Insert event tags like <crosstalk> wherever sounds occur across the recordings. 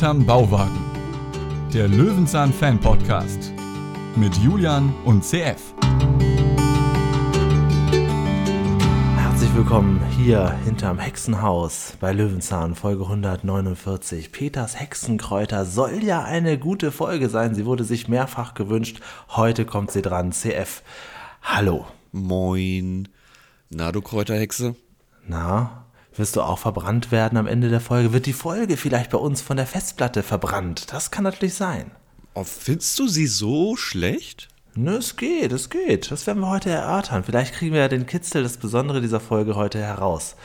Hinterm Bauwagen. Der Löwenzahn Fan Podcast mit Julian und CF. Herzlich willkommen hier hinterm Hexenhaus bei Löwenzahn, Folge 149. Peters Hexenkräuter soll ja eine gute Folge sein. Sie wurde sich mehrfach gewünscht. Heute kommt sie dran. CF, hallo. Moin. Na, du Kräuterhexe? Na, wirst du auch verbrannt werden am Ende der Folge? Wird die Folge vielleicht bei uns von der Festplatte verbrannt? Das kann natürlich sein. Oh, findest du sie so schlecht? Nö, es geht, es geht. Das werden wir heute erörtern. Vielleicht kriegen wir ja den Kitzel, das Besondere dieser Folge heute heraus.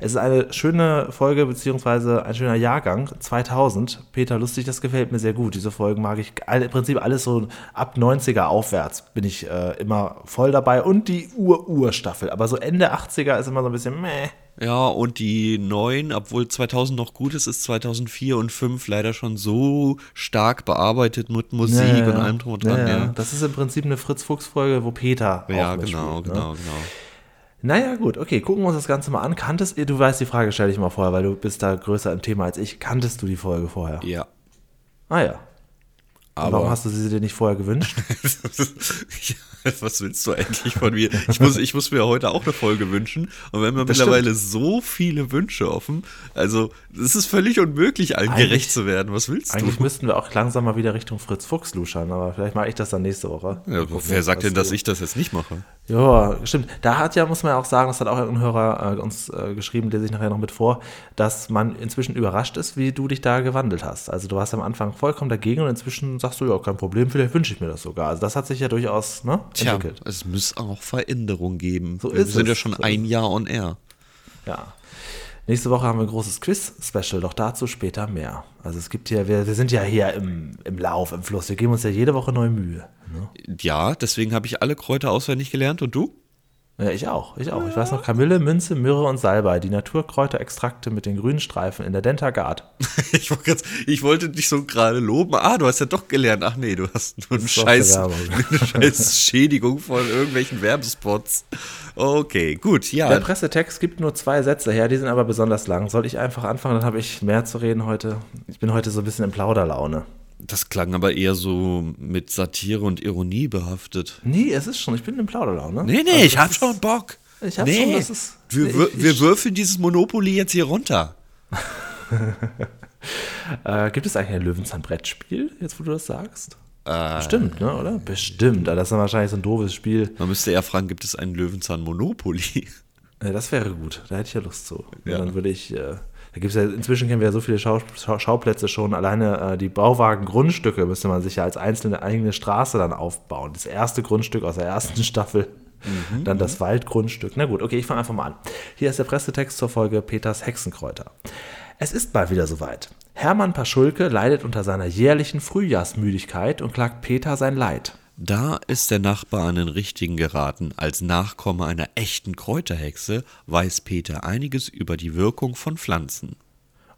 Es ist eine schöne Folge, beziehungsweise ein schöner Jahrgang, 2000. Peter, lustig, das gefällt mir sehr gut. Diese Folgen mag ich. Im Prinzip alles so ab 90er aufwärts bin ich äh, immer voll dabei. Und die Ur-Ur-Staffel. Aber so Ende 80er ist immer so ein bisschen meh. Ja, und die neuen, obwohl 2000 noch gut ist, ist 2004 und 5 leider schon so stark bearbeitet mit Musik Ja, ja, und allem drum und dran. Ja. Das ist im Prinzip eine Fritz-Fuchs-Folge, wo Peter ja, auch genau, mitspielt, ne? genau, genau. Naja, gut, okay, gucken wir uns das Ganze mal an. Kanntest du, du weißt, die Frage stelle ich mal vorher, weil du bist da größer im Thema als ich. Kanntest du die Folge vorher? Ja. Ah ja. Warum hast du sie dir nicht vorher gewünscht? <laughs> Was willst du eigentlich von mir? Ich muss, ich muss mir heute auch eine Folge wünschen. Und wenn wir Das mittlerweile so viele Wünsche offen, also es ist völlig unmöglich, allen Eigentlich- gerecht zu werden. Was willst Eigentlich du? müssten wir auch langsam mal wieder Richtung Fritz Fuchs luschern, aber vielleicht mache ich das dann nächste Woche. Ja, wer sagt denn, dass ich das jetzt nicht mache? Ja, stimmt. Da hat ja, muss man ja auch sagen, das hat auch ein Hörer äh, uns äh, geschrieben, lese ich nachher noch mit vor, dass man inzwischen überrascht ist, wie du dich da gewandelt hast. Also du warst am Anfang vollkommen dagegen und inzwischen sagst du, ja, kein Problem, vielleicht wünsche ich mir das sogar. Also das hat sich ja durchaus ne, Tja, entwickelt. es muss auch Veränderungen geben. So wir ist sind ja es, schon so ein Jahr on air. Ja. Nächste Woche haben wir ein großes Quiz-Special, doch dazu später mehr. Also es gibt hier, wir, wir sind ja hier im, im Lauf, im Fluss. Wir geben uns ja jede Woche neue Mühe. Ne? Ja, deswegen habe ich alle Kräuter auswendig gelernt und du? Ja, ich auch, ich auch. Ich weiß noch Kamille, Münze, Myrrhe und Salbei, die Naturkräuterextrakte mit den grünen Streifen in der Dentagard. <laughs> Ich, ich wollte dich so gerade loben. Ah, du hast ja doch gelernt. Ach nee, du hast nur einen Scheiß, <laughs> eine scheiß Schädigung von irgendwelchen Werbespots. Okay, gut, Der ja. Pressetext gibt nur zwei Sätze her, die sind aber besonders lang. Soll ich einfach anfangen, dann habe ich mehr zu reden heute. Ich bin heute so ein bisschen in Plauderlaune. Das klang aber eher so mit Satire und Ironie behaftet. Nee, es ist schon, ich bin in Plauderlaune. Nee, nee, Also ich hab schon Bock. Ich hab nee, schon, das ist- Wir, ich- wir, würfeln dieses Monopoly jetzt hier runter. <laughs> Äh, gibt es eigentlich ein Löwenzahn-Brettspiel, jetzt wo du das sagst? Äh, Bestimmt, ne, oder? Bestimmt. Aber Das ist dann wahrscheinlich so ein doofes Spiel. Man müsste eher fragen, gibt es einen Löwenzahn Monopoly? Äh, Das wäre gut. Da hätte ich ja Lust zu. Ja. Dann würde ich. Äh, da gibt es ja, inzwischen kennen wir ja so viele Schau, Schau, Schauplätze schon. Alleine äh, die Bauwagen-Grundstücke müsste man sich ja als einzelne eigene Straße dann aufbauen. Das erste Grundstück aus der ersten <laughs> Staffel. Dann das Waldgrundstück. Na gut, okay, ich fange einfach mal an. Hier ist der Pressetext zur Folge Peters Hexenkräuter. Es ist mal wieder soweit. Hermann Paschulke leidet unter seiner jährlichen Frühjahrsmüdigkeit und klagt Peter sein Leid. Da ist der Nachbar an den Richtigen geraten. Als Nachkomme einer echten Kräuterhexe weiß Peter einiges über die Wirkung von Pflanzen.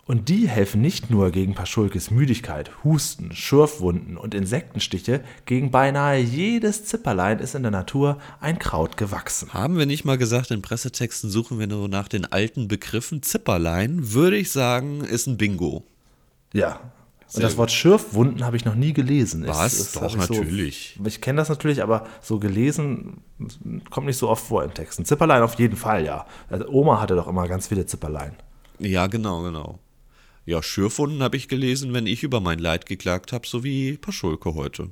Und die helfen nicht nur gegen Paschulkes Müdigkeit, Husten, Schürfwunden und Insektenstiche, gegen beinahe jedes Zipperlein ist in der Natur ein Kraut gewachsen. Haben wir nicht mal gesagt, in Pressetexten suchen wir nur nach den alten Begriffen Zipperlein? Würde ich sagen, ist ein Bingo. Ja. Und das. Wort Schürfwunden habe ich noch nie gelesen. Es- Was? es Doch, hab ich natürlich. So, ich kenne das natürlich, aber so gelesen kommt nicht so oft vor in Texten. Zipperlein auf jeden Fall, ja. Also Oma hatte doch immer ganz viele Zipperlein. Ja, genau, genau. Ja, Schürfwunden habe ich gelesen, wenn ich über mein Leid geklagt habe, so wie Paschulke heute.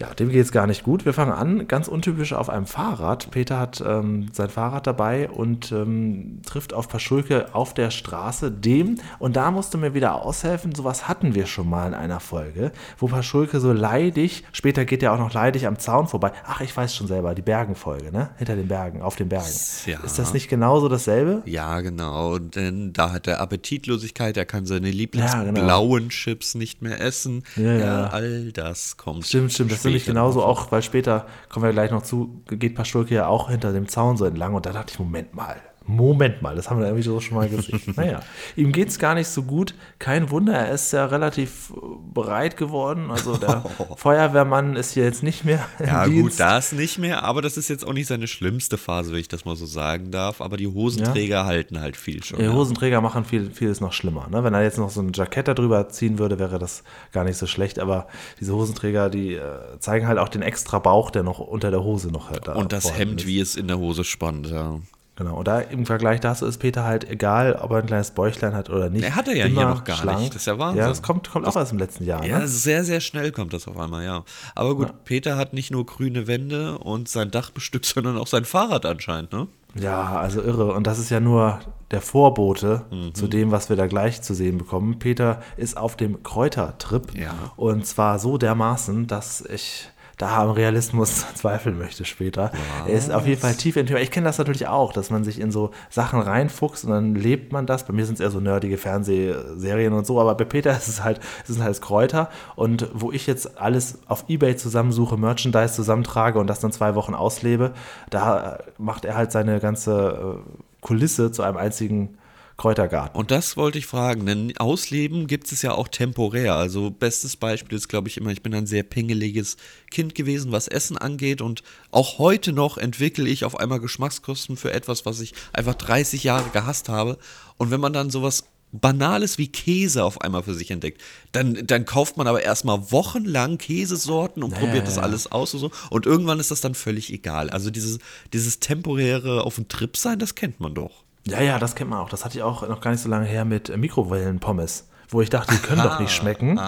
Ja, dem geht es gar nicht gut. Wir fangen an, ganz untypisch auf einem Fahrrad. Peter hat ähm, sein Fahrrad dabei und ähm, trifft auf Paschulke auf der Straße. Dem, und da musste mir wieder aushelfen, sowas hatten wir schon mal in einer Folge, wo Paschulke so leidig, später geht er auch noch leidig am Zaun vorbei. Ach, ich weiß schon selber, die Bergenfolge, ne? Hinter den Bergen, auf den Bergen. Ja. Ist das nicht genauso dasselbe? Ja, genau, denn da hat er Appetitlosigkeit, er kann seine Ja, genau. lieblingsblauen Chips nicht mehr essen. Ja, ja. all das kommt. Stimmt, stimmt. Das später genauso auch, weil später, kommen wir gleich noch zu, geht Paschulke ja auch hinter dem Zaun so entlang und da dachte ich, Moment mal, Moment mal, das haben wir irgendwie so schon mal gesehen. <laughs> naja, ihm geht es gar nicht so gut. Kein Wunder, er ist ja relativ äh, bereit geworden. Also der <laughs> Feuerwehrmann ist hier jetzt nicht mehr. Ja, Dienst. gut, das nicht mehr, aber das ist jetzt auch nicht seine schlimmste Phase, wenn ich das mal so sagen darf. Aber die Hosenträger halten halt viel schon. Die ja. Hosenträger machen viel, vieles noch schlimmer. Ne? Wenn er jetzt noch so ein Jackett darüber ziehen würde, wäre das gar nicht so schlecht. Aber diese Hosenträger, die äh, zeigen halt auch den extra Bauch, der noch unter der Hose noch da Und das Hemd, ist. wie es in der Hose spannt, ja. Genau. Und da im Vergleich dazu ist Peter halt egal, ob er ein kleines Bäuchlein hat oder nicht. Er hat er ja hier noch gar nicht. Das ist ja Wahnsinn. Ja, das kommt, kommt auch erst im letzten Jahr. Ja, ne? sehr, sehr schnell kommt das auf einmal, ja. Aber gut, Peter hat nicht nur grüne Wände und sein Dach bestückt, <laughs> sondern auch sein Fahrrad anscheinend, ne? Ja, also irre. Und das ist ja nur der Vorbote Mhm. zu dem, was wir da gleich zu sehen bekommen. Peter ist auf dem Kräutertrip. Ja. Und zwar so dermaßen, dass ich da am Realismus <laughs> zweifeln möchte später. Er ist auf jeden Fall tief in Thema. Ich kenne das natürlich auch, dass man sich in so Sachen reinfuchst und dann lebt man das. Bei mir sind es eher so nerdige Fernsehserien und so, aber bei Peter <laughs> ist es halt, es sind halt Kräuter. Und wo ich jetzt alles auf Ebay zusammensuche, Merchandise zusammentrage und das dann zwei Wochen auslebe, da macht er halt seine ganze äh, Kulisse zu einem einzigen Kräutergarten. Und das wollte ich fragen, denn Ausleben gibt es ja auch temporär. Also bestes Beispiel ist, glaube ich, immer, ich bin ein sehr pingeliges Kind gewesen, was Essen angeht. Und auch heute noch entwickle ich auf einmal Geschmackskosten für etwas, was ich einfach 30 Jahre gehasst habe. Und wenn man dann sowas Banales wie Käse auf einmal für sich entdeckt, dann, dann kauft man aber erstmal wochenlang Käsesorten und probiert das ja. alles aus und so. Und irgendwann ist das dann völlig egal. Also dieses, dieses temporäre auf dem Trip sein, das kennt man doch. Ja, ja, das kennt man auch. Das hatte ich auch noch gar nicht so lange her mit äh, Mikrowellenpommes, wo ich dachte, die können doch nicht schmecken.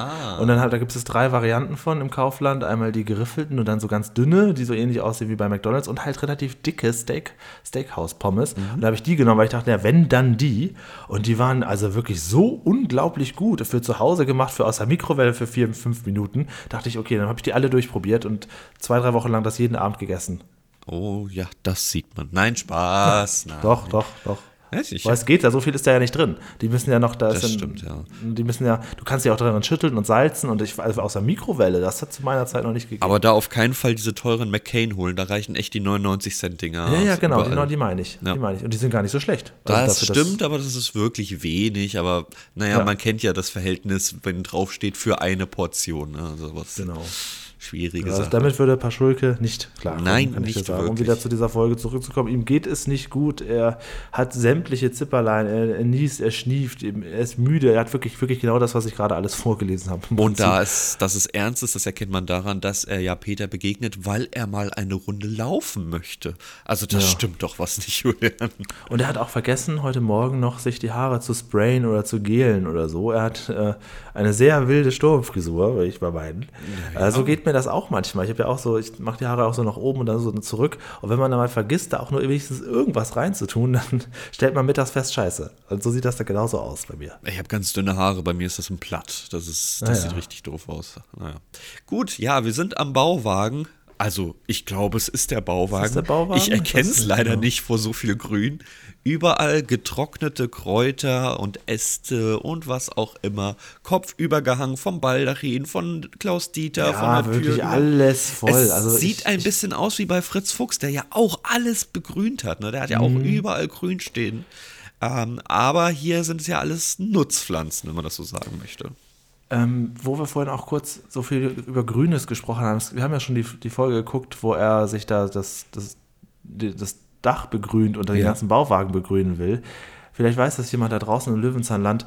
Und dann halt, da gibt es drei Varianten von im Kaufland. Einmal die geriffelten und dann so ganz dünne, die so ähnlich aussehen wie bei McDonalds und halt relativ dicke Steak, Steakhouse-Pommes. Und da habe ich die genommen, weil ich dachte, ja, wenn, dann die. Und die waren also wirklich so unglaublich gut. Für zu Hause gemacht, für aus der Mikrowelle für vier, fünf Minuten. Dachte ich, okay, dann habe ich die alle durchprobiert und zwei, drei Wochen lang das jeden Abend gegessen. Oh ja, das sieht man. Nein, Spaß. Nein. Doch, doch, doch. Weil es geht ja, so viel ist da ja nicht drin. Die müssen ja noch, da Das ist stimmt, ja. Die müssen ja, du kannst ja auch daran schütteln und salzen und ich also aus der Mikrowelle, das hat zu meiner Zeit noch nicht gegeben. Aber da auf keinen Fall diese teuren McCain holen, da reichen echt die 99 Cent Dinger. ja, ja, genau, überall. genau, die meine ich. Ja. Die meine ich. Und die sind gar nicht so schlecht. Also Das dafür, stimmt, aber das ist wirklich wenig. Aber naja, Ja. man kennt ja das Verhältnis, wenn draufsteht, für eine Portion. Ne? Also was Genau. Schwierige Also Sache. damit würde Paschulke nicht klar Nein, kann ich nicht sagen. Um wieder zu dieser Folge zurückzukommen, ihm geht es nicht gut. Er hat sämtliche Zipperlein, er, er niest, er schnieft, er ist müde. Er hat wirklich, wirklich genau das, was ich gerade alles vorgelesen habe. <laughs> Und da es, dass es ernst ist, das erkennt man daran, dass er ja Peter begegnet, weil er mal eine Runde laufen möchte. Also das Ja. stimmt doch was nicht, Julian. Und er hat auch vergessen, heute Morgen noch sich die Haare zu sprayen oder zu gelen oder so. Er hat äh, eine sehr wilde Sturmfrisur, will ich mal meinen. Äh, so geht mir das auch manchmal. Ich habe ja auch so, ich mache die Haare auch so nach oben und dann so zurück. Und wenn man dann mal vergisst, da auch nur wenigstens irgendwas reinzutun, <laughs> dann stellt man mittags fest, scheiße. Und so sieht das dann genauso aus bei mir. Ich habe ganz dünne Haare, bei mir ist das ein Platt. Das, ist, das Ah, ja. sieht richtig doof aus. Naja. Gut, ja, wir sind am Bauwagen. Also, ich glaube, es ist der Bauwagen. Ist der Bauwagen? Ich erkenne es leider genau. nicht vor so viel Grün. Überall getrocknete Kräuter und Äste und was auch immer. Kopfübergehangen vom Baldachin, von Klaus Dieter, von Ja, der wirklich Tür. alles voll. Es also sieht ich, ein bisschen aus wie bei Fritz Fuchs, der ja auch alles begrünt hat. Ne? Der hat ja auch Mhm. überall grün stehen. Ähm, aber hier sind es ja alles Nutzpflanzen, wenn man das so sagen möchte. Ähm, wo wir vorhin auch kurz so viel über Grünes gesprochen haben. Wir haben ja schon die, die Folge geguckt, wo er sich da das, das, das Dach begrünt und den Ja. ganzen Bauwagen begrünen will. Vielleicht weiß das jemand da draußen im Löwenzahnland.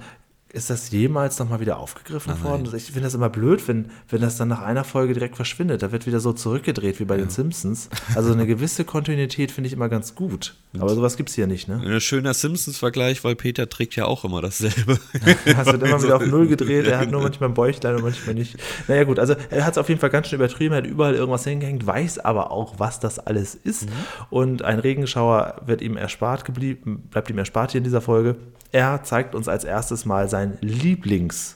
Ist das jemals nochmal wieder aufgegriffen worden? Ich finde das immer blöd, wenn, wenn das dann nach einer Folge direkt verschwindet. Da wird wieder so zurückgedreht wie bei den Simpsons. Also eine <laughs> gewisse Kontinuität finde ich immer ganz gut. Aber sowas gibt es hier nicht, ne? Ein schöner Simpsons-Vergleich, weil Peter trägt ja auch immer dasselbe. <laughs> Es wird immer wieder auf Null gedreht. Er hat nur <laughs> manchmal ein Bäuchlein und manchmal nicht. Naja, gut, also er hat es auf jeden Fall ganz schön übertrieben. Er hat überall irgendwas hingehängt, weiß aber auch, was das alles ist. Und ein Regenschauer wird ihm erspart geblieben, bleibt ihm erspart hier in dieser Folge. Er zeigt uns als erstes mal sein Lieblings-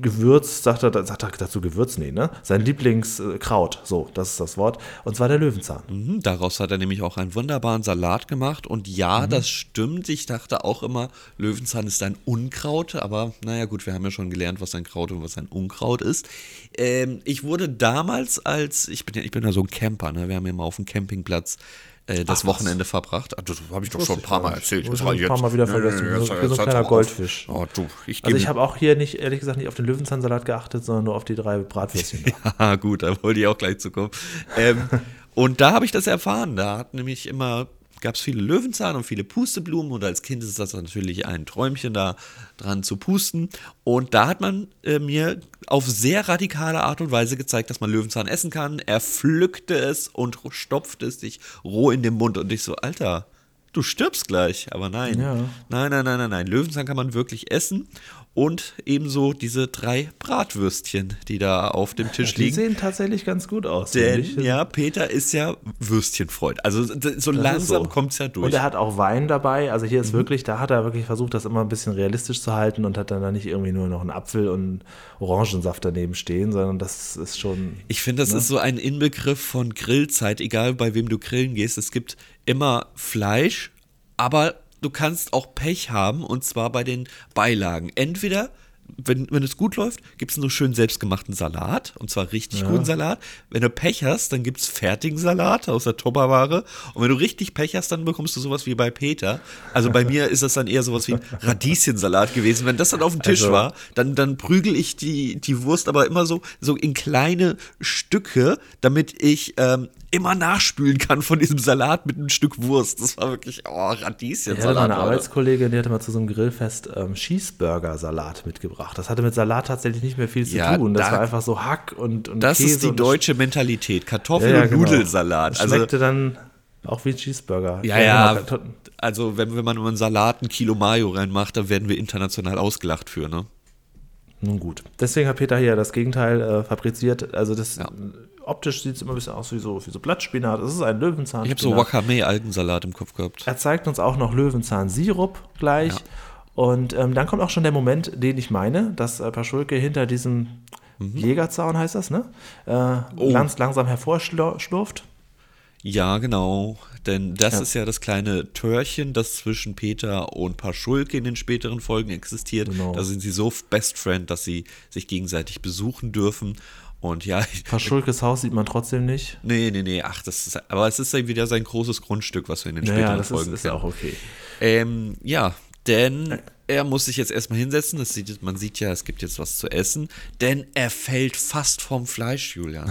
Gewürz, sagt er, sagt er dazu Gewürz, nee, ne? Sein Lieblingskraut, so, das ist das Wort. Und zwar der Löwenzahn. Mhm, Daraus hat er nämlich auch einen wunderbaren Salat gemacht. Und ja, das stimmt. Ich dachte auch immer, Löwenzahn ist ein Unkraut. Aber naja, gut, wir haben ja schon gelernt, was ein Kraut und was ein Unkraut ist. Ähm, ich wurde damals als, ich bin ja, ich bin ja so ein Camper, ne? Wir haben ja mal auf dem Campingplatz äh, das Ach, Wochenende verbracht. Ah, das habe ich doch schon ein paar Mal erzählt. Das habe ich ein paar Mal wieder vergessen. jetzt- so, so ein kleiner Goldfisch. Oh, du, ich Also ich habe auch hier nicht, ehrlich gesagt, nicht auf den Löwenzahnsalat geachtet, sondern nur auf die drei Bratwürstchen. <laughs> Ah, gut, da wollte ich auch gleich zu kommen. Ähm, und da habe ich das erfahren. Da hat nämlich immer, gab es viele Löwenzahn und viele Pusteblumen und als Kind ist das natürlich ein Träumchen, da dran zu pusten. Und da hat man äh, mir auf sehr radikale Art und Weise gezeigt, dass man Löwenzahn essen kann. Er pflückte es und stopfte es sich roh in den Mund. Und ich so, Alter, du stirbst gleich. Aber nein, Ja. nein, nein, nein, nein, nein. Löwenzahn kann man wirklich essen. Und ebenso diese drei Bratwürstchen, die da auf dem Tisch Die liegen. sehen tatsächlich ganz gut aus. Denn ja, Peter ist ja Würstchenfreund. Also so Das langsam so. kommt es ja durch. Mhm. Und er hat auch Wein dabei. Also hier ist wirklich, da hat er wirklich versucht, das immer ein bisschen realistisch zu halten und hat dann da nicht irgendwie nur noch einen Apfel und Orangensaft daneben stehen, sondern das ist schon. ich finde, das ist so ein Inbegriff von Grillzeit, egal bei wem du grillen gehst. Es gibt immer Fleisch, aber du kannst auch Pech haben und zwar bei den Beilagen. Entweder, wenn, wenn es gut läuft, gibt es nur schön selbstgemachten Salat und zwar richtig guten Salat. Wenn du Pech hast, dann gibt es fertigen Salat aus der Tupperware und wenn du richtig Pech hast, dann bekommst du sowas wie bei Peter. Also bei mir ist das dann eher sowas wie ein Radieschensalat gewesen. Wenn das dann auf dem Tisch Also- war, dann, dann prügel ich die, die Wurst aber immer so, so in kleine Stücke, damit ich ähm, immer nachspülen kann von diesem Salat mit einem Stück Wurst. Das war wirklich, oh, Ich hatte Radieschensalat. mal eine Leute. Arbeitskollegin, die hatte mal zu so einem Grillfest ähm, Cheeseburger-Salat mitgebracht. Das hatte mit Salat tatsächlich nicht mehr viel zu Ja, tun. Das da- war einfach so Hack und, und Das Käse ist die und deutsche Mentalität. Kartoffel- Ja, ja, und genau. Nudelsalat. Das Also, schmeckte dann auch wie ein Cheeseburger. ja, ja. genau. Also, wenn, wenn man nur einen Salat ein Kilo Mayo reinmacht, dann werden wir international ausgelacht für, ne? Nun gut. Deswegen hat Peter hier das Gegenteil äh, fabriziert. Also das Ja. Optisch sieht es immer ein bisschen aus wie so, wie so Blattspinat. Das ist ein Löwenzahn. Ich habe so Wakame-Algensalat im Kopf gehabt. Er zeigt uns auch noch Löwenzahn-Sirup gleich. Ja. Und ähm, dann kommt auch schon der Moment, den ich meine, dass äh, Paschulke hinter diesem Jägerzaun heißt das, ne? Äh, Mhm. Oh. ganz langsam hervorschlurft. Ja, genau. Denn das Ja. ist ja das kleine Törchen, das zwischen Peter und Paschulke in den späteren Folgen existiert. Genau. Da sind sie so Best Friend, dass sie sich gegenseitig besuchen dürfen. Und ja, ich, Paschulkes Haus sieht man trotzdem nicht. nee, nee, nee, ach, das ist, aber es ist ja wieder sein großes Grundstück, was wir in den Naja, späteren das ist, Folgen ist kennen. auch okay. Ähm, ja, denn er muss sich jetzt erstmal hinsetzen. Das sieht, man sieht ja, es gibt jetzt was zu essen. Denn er fällt fast vom Fleisch, Julian.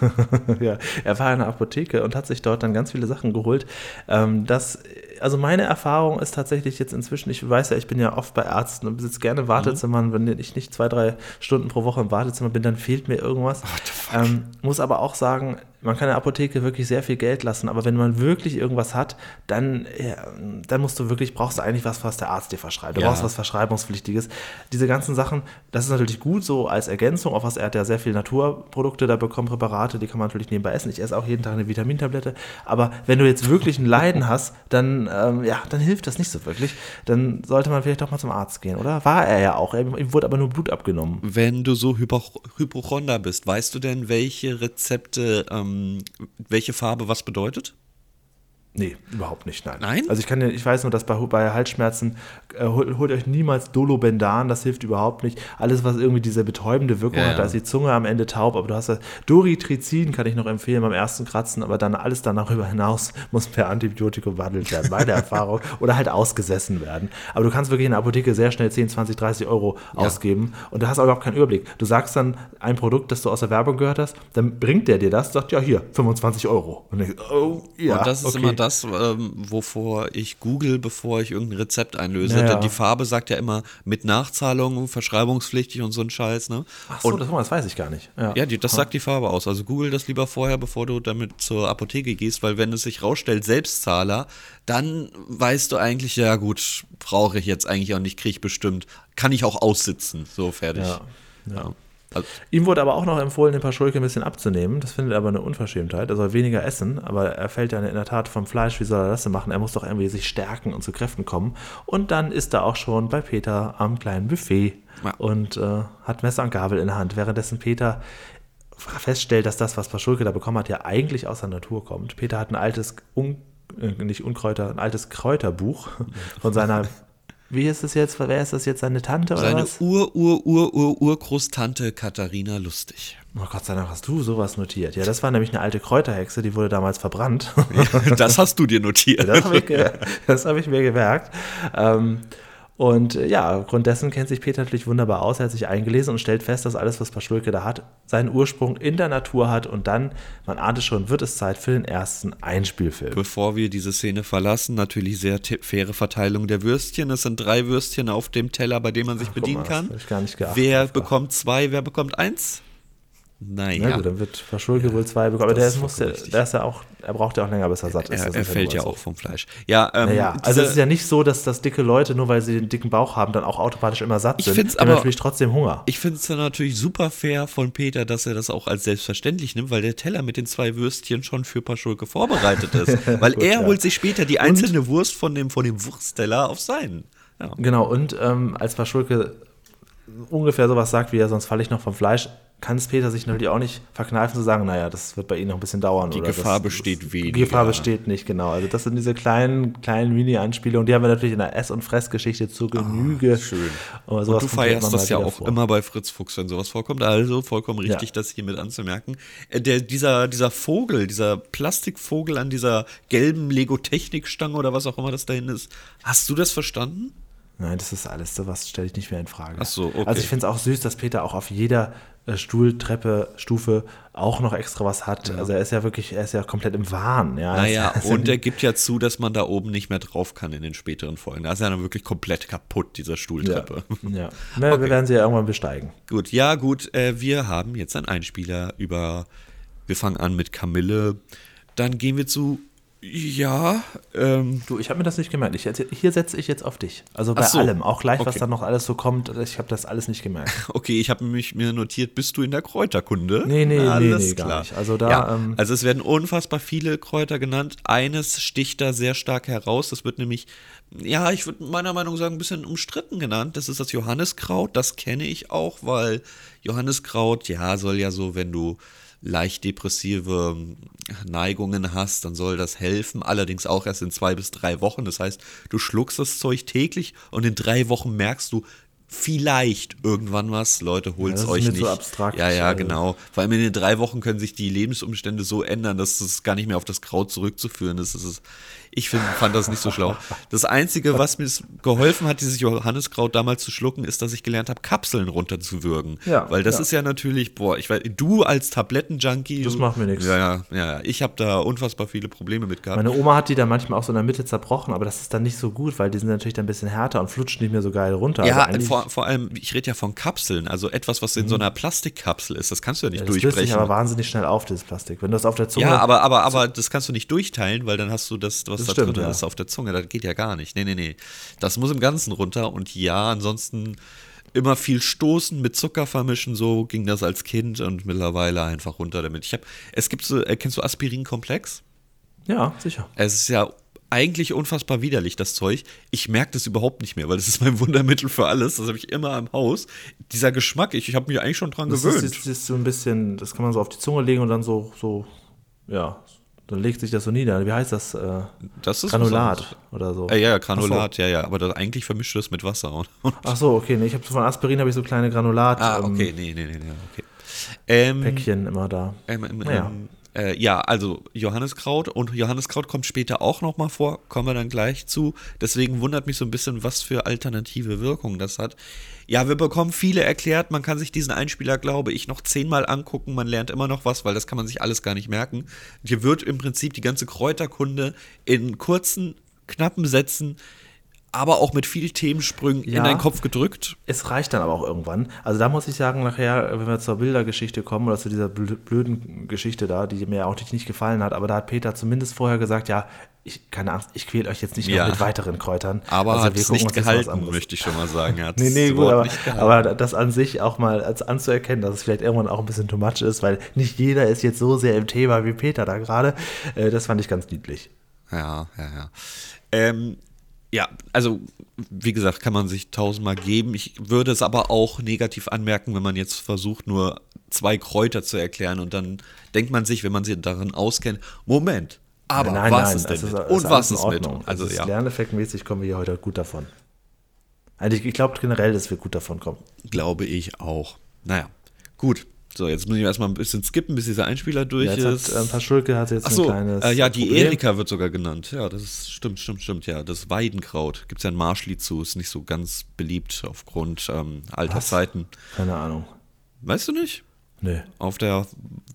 <laughs> ja, er war in der Apotheke und hat sich dort dann ganz viele Sachen geholt. Ähm, das, also meine Erfahrung ist tatsächlich jetzt inzwischen, ich weiß ja, ich bin ja oft bei Ärzten und besitze gerne Wartezimmern. Wenn ich nicht zwei, drei Stunden pro Woche im Wartezimmer bin, dann fehlt mir irgendwas. Ähm, muss aber auch sagen, man kann in der Apotheke wirklich sehr viel Geld lassen, aber wenn man wirklich irgendwas hat, dann, ja, dann musst du wirklich, brauchst du eigentlich was, was der Arzt dir verschreibt. Du Ja. brauchst was Verschreibungspflichtiges. Diese ganzen Sachen, das ist natürlich gut so als Ergänzung, auch was er hat ja sehr viele Naturprodukte da bekommen, Präparate, die kann man natürlich nebenbei essen. Ich esse auch jeden Tag eine Vitamintablette, aber wenn du jetzt wirklich ein Leiden hast, dann, ähm, ja, dann hilft das nicht so wirklich. Dann sollte man vielleicht doch mal zum Arzt gehen, oder? War er ja auch, ihm ihm wurde aber nur Blut abgenommen. Wenn du so Hypo Hypochonder bist, weißt du denn, welche Rezepte, ähm, welche Farbe was bedeutet? Nee, überhaupt nicht, nein. Nein? Also ich kann ja, ich weiß nur, dass bei, bei Halsschmerzen äh, holt, holt euch niemals Dolobendan, das hilft überhaupt nicht. Alles, was irgendwie diese betäubende Wirkung Ja, hat, da ja. ist die Zunge am Ende taub, aber du hast ja Doritrizin, kann ich noch empfehlen beim ersten Kratzen, aber dann alles darüber hinaus muss per Antibiotikum behandelt werden, meine <laughs> Erfahrung, oder halt ausgesessen werden. Aber du kannst wirklich in der Apotheke sehr schnell 10, 20, 30 Euro ausgeben und du hast aber überhaupt keinen Überblick. Du sagst dann ein Produkt, das du aus der Werbung gehört hast, dann bringt der dir das, sagt ja hier, 25 Euro. Und ich, oh, ja, und das ist okay. immer das, ähm, wovor ich google, bevor ich irgendein Rezept einlöse. Ja, ja. Denn die Farbe sagt ja immer mit Nachzahlung, verschreibungspflichtig und so ein Scheiß, ne? Ach so, und das, das weiß ich gar nicht. Ja, Ja, die, das sagt die Farbe aus. Also google das lieber vorher, bevor du damit zur Apotheke gehst, weil wenn es sich rausstellt, Selbstzahler, dann weißt du eigentlich, ja gut, brauche ich jetzt eigentlich auch nicht, kriege ich bestimmt, kann ich auch aussitzen, so fertig. Ja, Ja. Also, Ihm wurde aber auch noch empfohlen, den Paschulke ein bisschen abzunehmen. Das findet er aber eine Unverschämtheit. Er soll weniger essen, aber er fällt ja in der Tat vom Fleisch. Wie soll er das denn machen? Er muss doch irgendwie sich stärken und zu Kräften kommen. Und dann ist er auch schon bei Peter am kleinen Buffet Ja. und äh, hat Messer und Gabel in der Hand. Währenddessen Peter feststellt, dass das, was Paschulke da bekommen hat, ja eigentlich aus der Natur kommt. Peter hat ein altes, Un äh, nicht Unkräuter, ein altes Kräuterbuch <laughs> von seiner wie ist das jetzt? Wer ist das jetzt? Seine Tante oder Seine was? Ur, Ur, Ur, Ur, Urgroßtante Katharina Lustig. Oh Gott sei Dank hast du sowas notiert. Ja, das war nämlich eine alte Kräuterhexe, die wurde damals verbrannt. Das hast du dir notiert. Das habe ich, hab ich mir gemerkt. Ähm, und äh, ja, aufgrund dessen kennt sich Peter natürlich wunderbar aus. Er hat sich eingelesen und stellt fest, dass alles, was Paschulke da hat, seinen Ursprung in der Natur hat. Und dann, man ahnt es schon, wird es Zeit für den ersten Einspielfilm. Bevor wir diese Szene verlassen, natürlich sehr faire Verteilung der Würstchen. Es sind drei Würstchen auf dem Teller, bei dem man sich guck bedienen mal, kann. wer bekommt zwei, wer bekommt eins? Na Naja, gut, dann wird Paschulke wohl zwei bekommen. Aber der, muss, vollkommen der, ist ja auch, er braucht ja auch länger, bis er satt ist. er, er fällt ja so. auch vom Fleisch. Ja, ähm, Naja, also es ist ja nicht so, dass, dass dicke Leute, nur weil sie den dicken Bauch haben, dann auch automatisch immer satt Ich sind. find's aber- natürlich trotzdem Hunger. Ich finde es dann natürlich super fair von Peter, dass er das auch als selbstverständlich nimmt, weil der Teller mit den zwei Würstchen schon für Paschulke vorbereitet ist. <laughs> Weil Gut, er ja. holt sich später die einzelne Wurst von dem, von dem Wurstteller auf seinen. Ja. Genau, und ähm, als Paschulke ungefähr sowas sagt wie ja, sonst falle ich noch vom Fleisch, kann es Peter sich natürlich auch nicht verkneifen zu sagen, naja, das wird bei Ihnen noch ein bisschen dauern. Die Gefahr das, besteht weniger. Die Gefahr besteht nicht, genau. Also das sind diese kleinen, kleinen Mini-Anspielungen, die haben wir natürlich in der Ess- und Fressgeschichte zur Genüge. schön. Aber Und sowas du feierst das ja auch vor. immer bei Fritz Fuchs, wenn sowas vorkommt. Also vollkommen richtig, Ja. das hier mit anzumerken. Äh, Der, dieser, dieser Vogel, dieser Plastikvogel an dieser gelben Lego-Technikstange oder was auch immer das dahin ist, hast du das verstanden? Nein, das ist alles, sowas stelle ich nicht mehr in Frage. Ach so, okay. Also ich finde es auch süß, dass Peter auch auf jeder Stuhltreppe, Stufe auch noch extra was hat. Also er ist ja wirklich, er ist ja komplett im Wahn. Ja, Naja, <laughs> und er gibt ja zu, dass man da oben nicht mehr drauf kann in den späteren Folgen. Da ist er dann wirklich komplett kaputt, dieser ja, Stuhltreppe. <laughs> ja. Na, Wir werden sie ja irgendwann besteigen. Gut, ja, gut. Äh, wir haben jetzt einen Einspieler über. Wir fangen an mit Kamille. Dann gehen wir zu. Ja, ähm, Du, ich habe mir das nicht gemerkt. Ich, hier setze ich jetzt auf dich. Also bei so. allem, auch gleich, was Okay. dann noch alles so kommt. Ich habe das alles nicht gemerkt. <laughs> okay, ich habe mich mir notiert, bist du in der Kräuterkunde? Nee, nee, nee, Alles nee, gar klar. nicht. Also da, ja, ähm, also es werden unfassbar viele Kräuter genannt. Eines sticht da sehr stark heraus. Das wird nämlich, ja, ich würde meiner Meinung nach sagen, ein bisschen umstritten genannt. Das ist das Johanniskraut. Das kenne ich auch, weil Johanniskraut, ja, soll ja so, wenn du leicht depressive Neigungen hast, dann soll das helfen. Allerdings auch erst in zwei bis drei Wochen. Das heißt, du schluckst das Zeug täglich und in drei Wochen merkst du vielleicht irgendwann was. Leute, holt's ist euch mir nicht. zu abstrakt. Ja, ja, Also- genau. Vor allem in den drei Wochen können sich die Lebensumstände so ändern, dass es gar nicht mehr auf das Kraut zurückzuführen ist. Das ist ich find, fand das nicht so schlau. Das Einzige, was mir geholfen hat, dieses Johanniskraut damals zu schlucken, ist, dass ich gelernt habe, Kapseln runterzuwürgen. Ja, Weil das ja. ist ja natürlich, boah, ich weiß, du als Tablettenjunkie. Das macht mir nix. Ja, ja, ja. Ich habe da unfassbar viele Probleme mit gehabt. Meine Oma hat die dann manchmal auch so in der Mitte zerbrochen, aber das ist dann nicht so gut, weil die sind natürlich dann ein bisschen härter und flutschen nicht mehr so geil runter. ja, also vor, vor allem, ich rede ja von Kapseln, also etwas, was in so einer Plastikkapsel ist, das kannst du ja nicht das löst sich durchbrechen. aber wahnsinnig schnell auf, dieses Plastik. Wenn du das auf der Zunge. Ja, aber, aber, aber das kannst du nicht durchteilen, weil dann hast du das, was Das da stimmt, drin ja. ist, auf der Zunge. Das geht ja gar nicht. Nee, nee, nee. Das muss im Ganzen runter. Und ja, ansonsten immer viel stoßen, mit Zucker vermischen, so ging das als Kind und mittlerweile einfach runter damit. Ich hab, es gibt so, äh, kennst du Aspirinkomplex? ja, sicher. Es ist ja eigentlich unfassbar widerlich, das Zeug. Ich merke das überhaupt nicht mehr, weil das ist mein <laughs> Wundermittel für alles. Das habe ich immer im Haus. Dieser Geschmack, ich, ich habe mich eigentlich schon dran Das gewöhnt. ist, das ist so ein bisschen, das kann man so auf die Zunge legen und dann so, so, ja, dann legt sich das so nieder. Wie heißt das? Äh, das ist Granulat oder so. Äh, ja, ja, Granulat, ja, ja. Aber das, eigentlich vermischst du das mit Wasser. Und, Ach so, okay. Nee, ich habe so von Aspirin habe ich so kleine Granulat. Ah, ähm, okay, nee, nee, nee, nee, okay. Ähm, Päckchen immer da. ähm, ähm, Naja. Äh, ja, also Johanniskraut und Johanniskraut kommt später auch nochmal vor, kommen wir dann gleich zu. Deswegen wundert mich so ein bisschen, was für alternative Wirkung das hat. Ja, wir bekommen viele erklärt, man kann sich diesen Einspieler, glaube ich, noch zehnmal angucken, man lernt immer noch was, weil das kann man sich alles gar nicht merken. Hier wird im Prinzip die ganze Kräuterkunde in kurzen, knappen Sätzen, aber auch mit viel Themensprüngen in Ja. deinen Kopf gedrückt. Es reicht dann aber auch irgendwann. Also da muss ich sagen, nachher, wenn wir zur Bildergeschichte kommen oder zu dieser blö- blöden Geschichte da, die mir auch nicht gefallen hat, aber da hat Peter zumindest vorher gesagt, ja, ich, keine Angst, ich quäle euch jetzt nicht Ja. noch mit weiteren Kräutern. Aber Also hat wir es gucken nicht gehalten, möchte ich schon mal sagen. <laughs> Er hat Nee, nee, das gut, aber, nicht gehalten. aber das an sich auch mal als anzuerkennen, dass es vielleicht irgendwann auch ein bisschen too much ist, weil nicht jeder ist jetzt so sehr im Thema wie Peter da gerade. Äh, das fand ich ganz niedlich. Ja, ja, ja. Ähm, ja, also wie gesagt, kann man sich tausendmal geben. Ich würde es aber auch negativ anmerken, wenn man jetzt versucht, nur zwei Kräuter zu erklären und dann denkt man sich, wenn man sich darin auskennt, Moment, aber nein, was nein, ist denn das mit? ist und was ist mit? Also Also ja. lerneffektmäßig kommen wir hier heute gut davon. Eigentlich, ich glaube generell, dass wir gut davon kommen. Glaube ich auch. Naja, gut. So, jetzt muss ich erstmal ein bisschen skippen, bis dieser Einspieler durch Ja, ist. jetzt hat, äh, Paschulke hat jetzt Ach so, ein kleines äh, ja, die Problem. Erika wird sogar genannt. Ja, das ist, stimmt, stimmt, stimmt. Ja, das Weidenkraut. Gibt es ja ein Marschlied zu. Ist nicht so ganz beliebt aufgrund ähm, alter Was? Zeiten. Keine Ahnung. Weißt du nicht? Nö. Auf der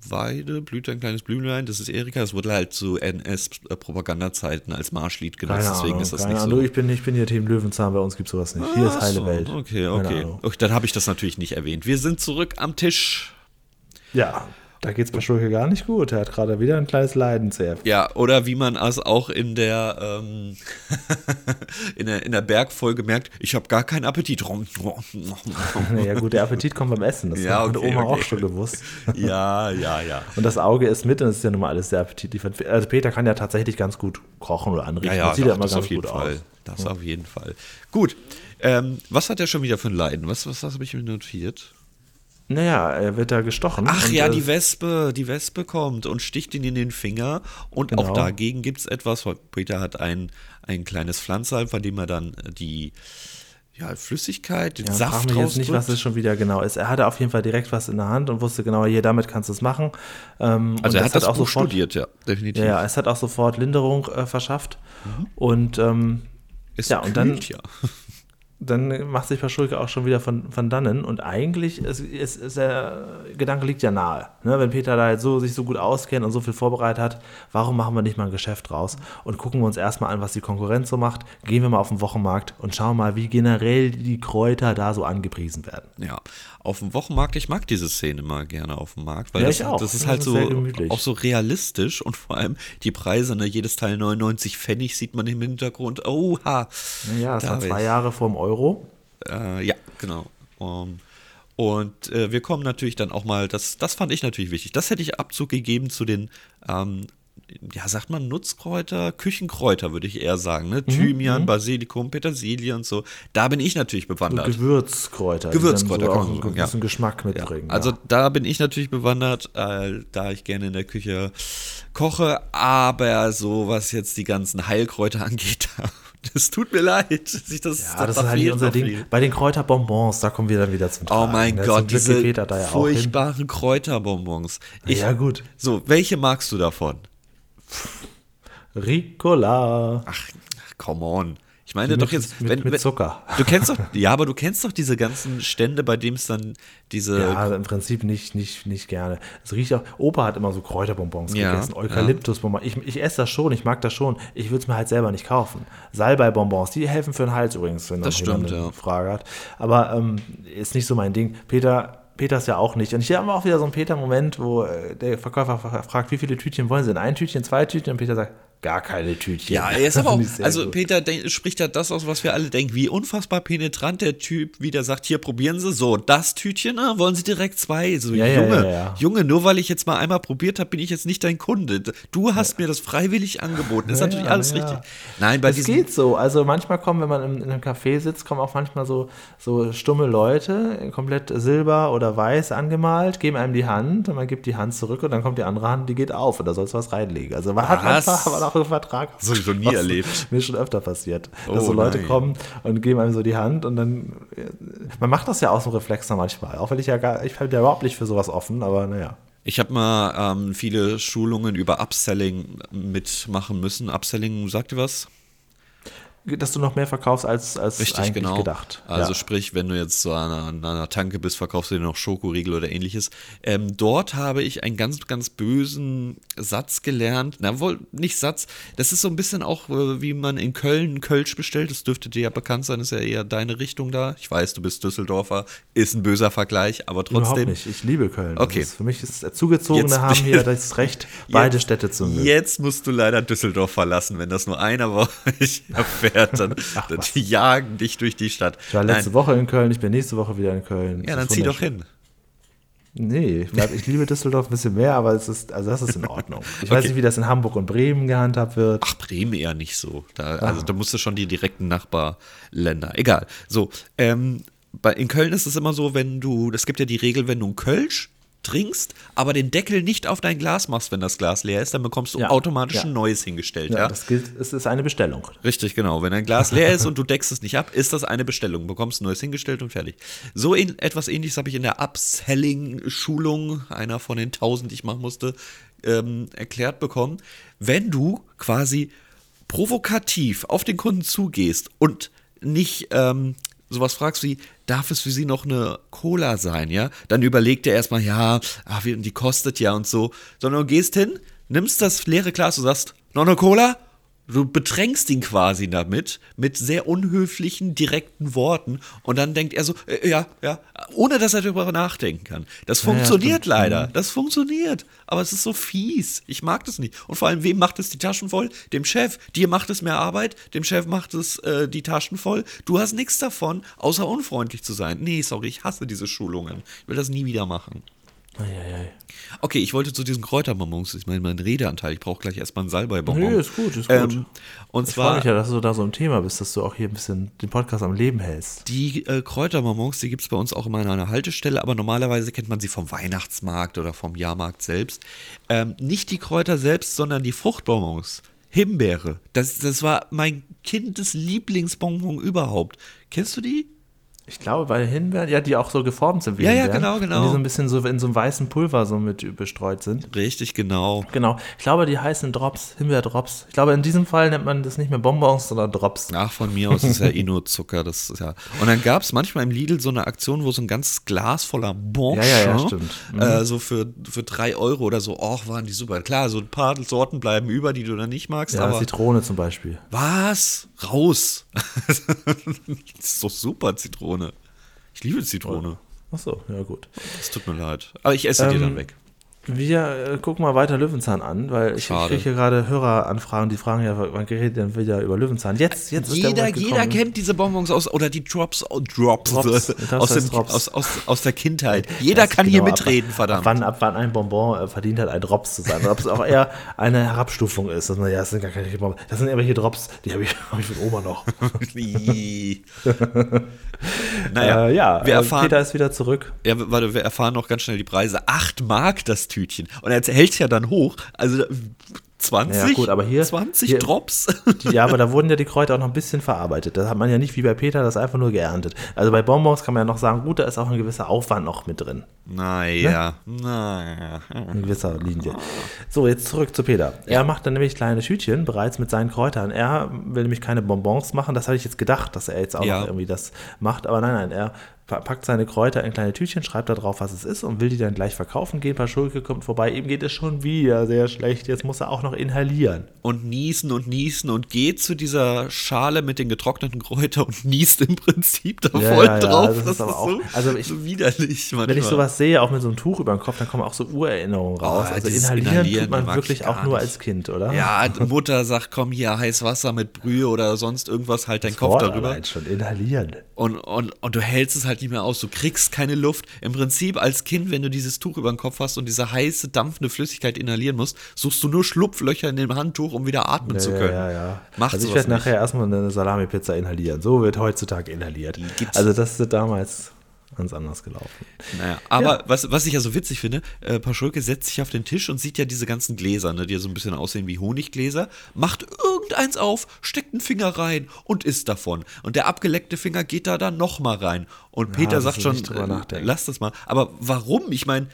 Weide blüht ein kleines Blümlein. Das ist Erika. Das wurde halt zu NS-Propagandazeiten als Marschlied genutzt. Keine Deswegen Ahnung. ist das keine nicht Ahnung. so. Ich bin, ich bin hier Team Löwenzahn, bei uns gibt sowas nicht. Hier ist heile so, Welt. Okay, okay. Okay. Dann habe ich das natürlich nicht erwähnt. Wir sind zurück am Tisch. Ja, da geht's Paschulke gar nicht gut. Er hat gerade wieder ein kleines Leidensherz. Ja, oder wie man es auch in der, ähm, <laughs> in der, in der Bergfolge merkt, ich habe gar keinen Appetit. Naja, gut, der Appetit kommt beim Essen. Das Ja, hat okay, Oma okay. auch schon gewusst. ja, ja, ja. Und das Auge ist mit und es ist ja nun mal alles sehr appetitlich. Also Peter kann ja tatsächlich ganz gut kochen oder anrichten. Ja, ja, das sieht doch, ja immer ganz auf jeden gut Fall. aus. Das auf jeden Fall. Gut. Ähm, was hat er schon wieder für ein Leiden? Was, was, was habe ich mir notiert? Naja, er wird da gestochen. Ach ja, äh, die Wespe, die Wespe kommt und sticht ihn in den Finger. Und auch Genau. dagegen gibt es etwas. weil Peter hat ein, ein kleines Pflanzerl, von dem er dann die ja, Flüssigkeit, den Ja, Saft frag mich jetzt nicht, was es schon wieder genau ist. Er hatte auf jeden Fall direkt was in der Hand und wusste genau, hier, damit kannst du es machen. Ähm, Also er hat das auch Buch sofort, studiert, ja, definitiv. Ja, es hat auch sofort Linderung äh, verschafft. Und ähm, Es Ja, und dann- kühlt ja. Dann macht sich Paschulke auch schon wieder von, von dannen. Und eigentlich ist, ist, ist der Gedanke liegt ja nahe. Ne? Wenn Peter da jetzt so, sich so gut auskennt und so viel vorbereitet hat, warum machen wir nicht mal ein Geschäft raus und gucken wir uns erstmal an, was die Konkurrenz so macht? Gehen wir mal auf den Wochenmarkt und schauen mal, wie generell die Kräuter da so angepriesen werden. Ja, auf dem Wochenmarkt, ich mag diese Szene mal gerne auf dem Markt, weil Ja, das, das ist Das halt ist so auch so realistisch und vor allem die Preise, ne, jedes Teil 99 Pfennig sieht man im Hintergrund. Oha. Ja, das Da war zwei ich- Jahre vorm Euro. Äh, ja, genau. Um, und äh, wir kommen natürlich dann auch mal, das, das fand ich natürlich wichtig. Das hätte ich Abzug gegeben zu den, ähm, ja, sagt man Nutzkräuter, Küchenkräuter, würde ich eher sagen. Mhm, Ne? Thymian, Basilikum, Petersilie und so. Da bin ich natürlich bewandert. Gewürzkräuter. Gewürzkräuter, die dann so auch so ein sagen, bisschen ja. Geschmack Ja, mitbringen. also ja. da bin ich natürlich bewandert, äh, da ich gerne in der Küche koche, aber so was jetzt die ganzen Heilkräuter <laughs> angeht, das tut mir leid. Sich das, Ja, das ist halt unser Ding. Bei den Kräuterbonbons, da kommen wir dann wieder zum Oh Tragen. mein ne? Gott, diese ja furchtbaren Kräuterbonbons. Ich, Ja, gut. So, welche magst du davon? Ricola. Ach, come on. Ich meine Mit- doch jetzt, mit- wenn, mit Zucker. Du kennst doch, ja, aber du kennst doch diese ganzen Stände, bei dem es dann diese Ja, im Prinzip nicht, nicht, nicht gerne. Es riecht auch, Opa hat immer so Kräuterbonbons Ja, gegessen, Eukalyptusbonbons. Ich, ich esse das schon, ich mag das schon. Ich würde es mir halt selber nicht kaufen. Salbei-Bonbons, die helfen für den Hals übrigens, wenn Das jemand stimmt, eine ja. Frage hat. Aber ähm, ist nicht so mein Ding. Peter, Peter ist ja auch nicht. Und hier haben wir auch wieder so einen Peter-Moment, wo äh, der Verkäufer fra- fragt, wie viele Tütchen wollen Sie denn? Ein Tütchen, zwei Tütchen? Und Peter sagt, gar keine Tütchen. Ja, er ist <laughs> aber auch, also gut. Peter spricht ja das aus, was wir alle denken. Wie unfassbar penetrant der Typ wieder sagt, hier probieren Sie so, das Tütchen, ah, wollen Sie direkt zwei? So, Ja, Junge, ja, ja. Junge, nur weil ich jetzt mal einmal probiert habe, bin ich jetzt nicht dein Kunde. Du hast mir das freiwillig angeboten. Ist natürlich alles richtig. Nein, bei Es geht so. Also manchmal kommen, wenn man in, in einem Café sitzt, kommen auch manchmal so, so stumme Leute, komplett silber oder weiß angemalt, geben einem die Hand und man gibt die Hand zurück und dann kommt die andere Hand, die geht auf und da sollst du was reinlegen. Also man hat Was? manchmal aber auch einen Vertrag. Das hab ich noch nie <laughs> erlebt. Mir schon öfter passiert. Dass Oh, so Leute nein. kommen und geben einem so die Hand und dann. Man macht das ja aus dem Reflex noch manchmal. Auch wenn ich ja gar, ich bin ja überhaupt nicht für sowas offen, aber naja. Ich habe mal ähm, viele Schulungen über Upselling mitmachen müssen. Upselling, sagt ihr was? Dass du noch mehr verkaufst als, als Richtig, eigentlich genau. gedacht. Also ja. sprich, wenn du jetzt so an einer, an einer Tanke bist, verkaufst du dir noch Schokoriegel oder ähnliches. Ähm, dort habe ich einen ganz, ganz bösen Satz gelernt. Na wohl, nicht Satz. Das ist so ein bisschen auch, äh, wie man in Köln Kölsch bestellt. Das dürfte dir ja bekannt sein, ist ja eher deine Richtung da. Ich weiß, du bist Düsseldorfer. Ist ein böser Vergleich, aber Überhaupt trotzdem. nicht. Ich liebe Köln. Okay. Ist, für mich ist es Zugezogene Jetzt- haben hier <laughs> das Recht, beide Städte zu mögen. Jetzt musst du leider Düsseldorf verlassen. Wenn das nur einer bei <laughs> euch erfährt, dann, <laughs> dann die jagen dich durch die Stadt. Ich war letzte Nein. Woche in Köln, ich bin nächste Woche wieder in Köln. Ja, Das dann zieh doch hin. Nee, ich, bleib, ich liebe Düsseldorf ein bisschen mehr, aber es ist, also das ist in Ordnung. <laughs> Ich weiß Okay. nicht, wie das in Hamburg und Bremen gehandhabt wird. Ach, Bremen eher nicht so. Da, Also da musst du schon die direkten Nachbarländer. Egal. So, ähm, bei, in Köln ist es immer so, wenn du, es gibt ja die Regel, wenn du einen Kölsch trinkst, aber den Deckel nicht auf dein Glas machst, wenn das Glas leer ist, dann bekommst du Ja. automatisch Ja. ein neues hingestellt. Ja, Ja, das gilt, es ist eine Bestellung. Richtig, genau. Wenn ein Glas leer ist und du deckst es nicht ab, ist das eine Bestellung. Bekommst ein neues hingestellt und fertig. So in, etwas ähnliches habe ich in der Upselling-Schulung, einer von den tausend, die ich machen musste, ähm, erklärt bekommen. Wenn du quasi provokativ auf den Kunden zugehst und nicht ähm, sowas fragst wie, darf es für Sie noch eine Cola sein, ja? Dann überlegt er erstmal, ja, wie- die kostet ja und so. Sondern du gehst hin, nimmst das leere Glas und sagst, noch eine Cola? Du bedrängst ihn quasi damit, mit sehr unhöflichen, direkten Worten. Und dann denkt er so, äh, ja, ja, ohne dass er darüber nachdenken kann. Das ja, funktioniert stimmt. leider. Das funktioniert. Aber es ist so fies. Ich mag das nicht. Und vor allem, wem macht es die Taschen voll? Dem Chef. Dir macht es mehr Arbeit, dem Chef macht es äh, die Taschen voll. Du hast nichts davon, außer unfreundlich zu sein. Nee, sorry, ich hasse diese Schulungen. Ich will das nie wieder machen. Eieiei. Okay, ich wollte zu diesen Kräuterbonbons, ich meine, mein Redeanteil, ich brauche gleich erstmal einen Salbei-Bonbon. Nee, ist gut, ist gut. Ähm, und Ich freue zwar mich ja, dass du da so im Thema bist, dass du auch hier ein bisschen den Podcast am Leben hältst. Die äh, Kräuterbonbons, die gibt es bei uns auch immer an einer Haltestelle, aber normalerweise kennt man sie vom Weihnachtsmarkt oder vom Jahrmarkt selbst. Ähm, nicht die Kräuter selbst, sondern die Fruchtbonbons. Himbeere. Das, das war mein Kindeslieblingsbonbon überhaupt. Kennst du die? Ich glaube, bei Himbeeren, ja, die auch so geformt sind wie Ja, ja, Himbeeren. genau, genau. Und die so ein bisschen so in so einem weißen Pulver so mit bestreut sind. Richtig, genau. Genau. Ich glaube, die heißen Drops, Himbeerdrops. Ich glaube, in diesem Fall nennt man das nicht mehr Bonbons, sondern Drops. Ach, von mir aus ist ja eh nur Zucker. Das ja. Und dann gab es manchmal im Lidl so eine Aktion, wo so ein ganzes Glas voller Bon Ja, ja, ja, stimmt. Mhm. äh, so für, für drei Euro oder so. Och, waren die super. Klar, so ein paar Sorten bleiben über, die du dann nicht magst, Ja, aber. Zitrone zum Beispiel. Was? Raus! <laughs> das ist doch super, Zitrone. Ich liebe Zitrone. Ach so, ja gut. Es tut mir leid. Aber ich esse die Ähm, dann weg. Wir äh, gucken mal weiter Löwenzahn an, weil ich, ich kriege hier gerade Höreranfragen, die fragen ja, wann geht denn wieder über Löwenzahn? Jetzt, jetzt ist der Jeder, Moment jeder kennt diese Bonbons aus, oder die Drops, oh, Drops, Drops, das <laughs> aus, dem, Drops. Aus, aus, aus der Kindheit. Jeder ich kann hier genau, mitreden, ab, verdammt. Ab wann, ab wann ein Bonbon äh, verdient hat, ein Drops zu sein. Oder ob es auch eher eine Herabstufung ist. Dass man, ja, das sind gar keine Bonbons. Das sind irgendwelche Drops, die habe ich, <laughs> hab ich von Oma noch. <laughs> Naja, äh, ja, wir äh, erfahren, Peter ist wieder zurück. ja, warte, wir erfahren noch ganz schnell die Preise. 8 Mark das Tütchen. Und er hält es ja dann hoch. Also 20, Ja, gut, aber hier- 20 hier- Drops. <laughs> Ja, aber da wurden ja die Kräuter auch noch ein bisschen verarbeitet. Da hat man ja nicht wie bei Peter das einfach nur geerntet. Also bei Bonbons kann man ja noch sagen, gut, da ist auch ein gewisser Aufwand noch mit drin. naja, naja. In gewisser Linie. So, jetzt zurück zu Peter. Er macht dann nämlich kleine Tütchen bereits mit seinen Kräutern. Er will nämlich keine Bonbons machen. Das habe ich jetzt gedacht, dass er jetzt auch Ja. noch irgendwie das macht. Aber nein, nein, er packt seine Kräuter in kleine Tütchen, schreibt da drauf, was es ist und will die dann gleich verkaufen gehen. Paschulke kommt vorbei, ihm geht es schon wieder sehr schlecht. Jetzt muss er auch noch inhalieren. Und niesen und niesen und geht zu dieser Schale mit den getrockneten Kräutern und niest im Prinzip da Ja, voll ja, ja, drauf. das ist aber auch- so, also ich- so widerlich manchmal. Wenn ich sowas sehe, auch mit so einem Tuch über dem Kopf, dann kommen auch so Urerinnerungen raus. Oh, also inhalieren, Inhalieren tut man wirklich auch nur nicht. als Kind, oder? Ja, <laughs> Mutter sagt, komm hier, heiß Wasser mit Brühe oder sonst irgendwas, halt deinen Das Kopf Wort darüber. schon inhalieren. Und, und, und du hältst es halt nicht mehr aus, du kriegst keine Luft. Im Prinzip als Kind, wenn du dieses Tuch über den Kopf hast und diese heiße, dampfende Flüssigkeit inhalieren musst, suchst du nur Schlupflöcher in dem Handtuch, um wieder atmen zu Ja, können. ja, ja. Macht also ich werde nachher erstmal eine Salami-Pizza inhalieren. So wird heutzutage inhaliert. Also das ist damals ganz anders gelaufen. Naja, aber Ja. was, was ich ja so witzig finde, äh, Paschulke setzt sich auf den Tisch und sieht ja diese ganzen Gläser, ne, die ja so ein bisschen aussehen wie Honiggläser, macht irgendeins auf, steckt einen Finger rein und isst davon. Und der abgeleckte Finger geht da dann nochmal rein. Und Peter sagt schon, äh, lass das mal. Aber warum? Ich meine,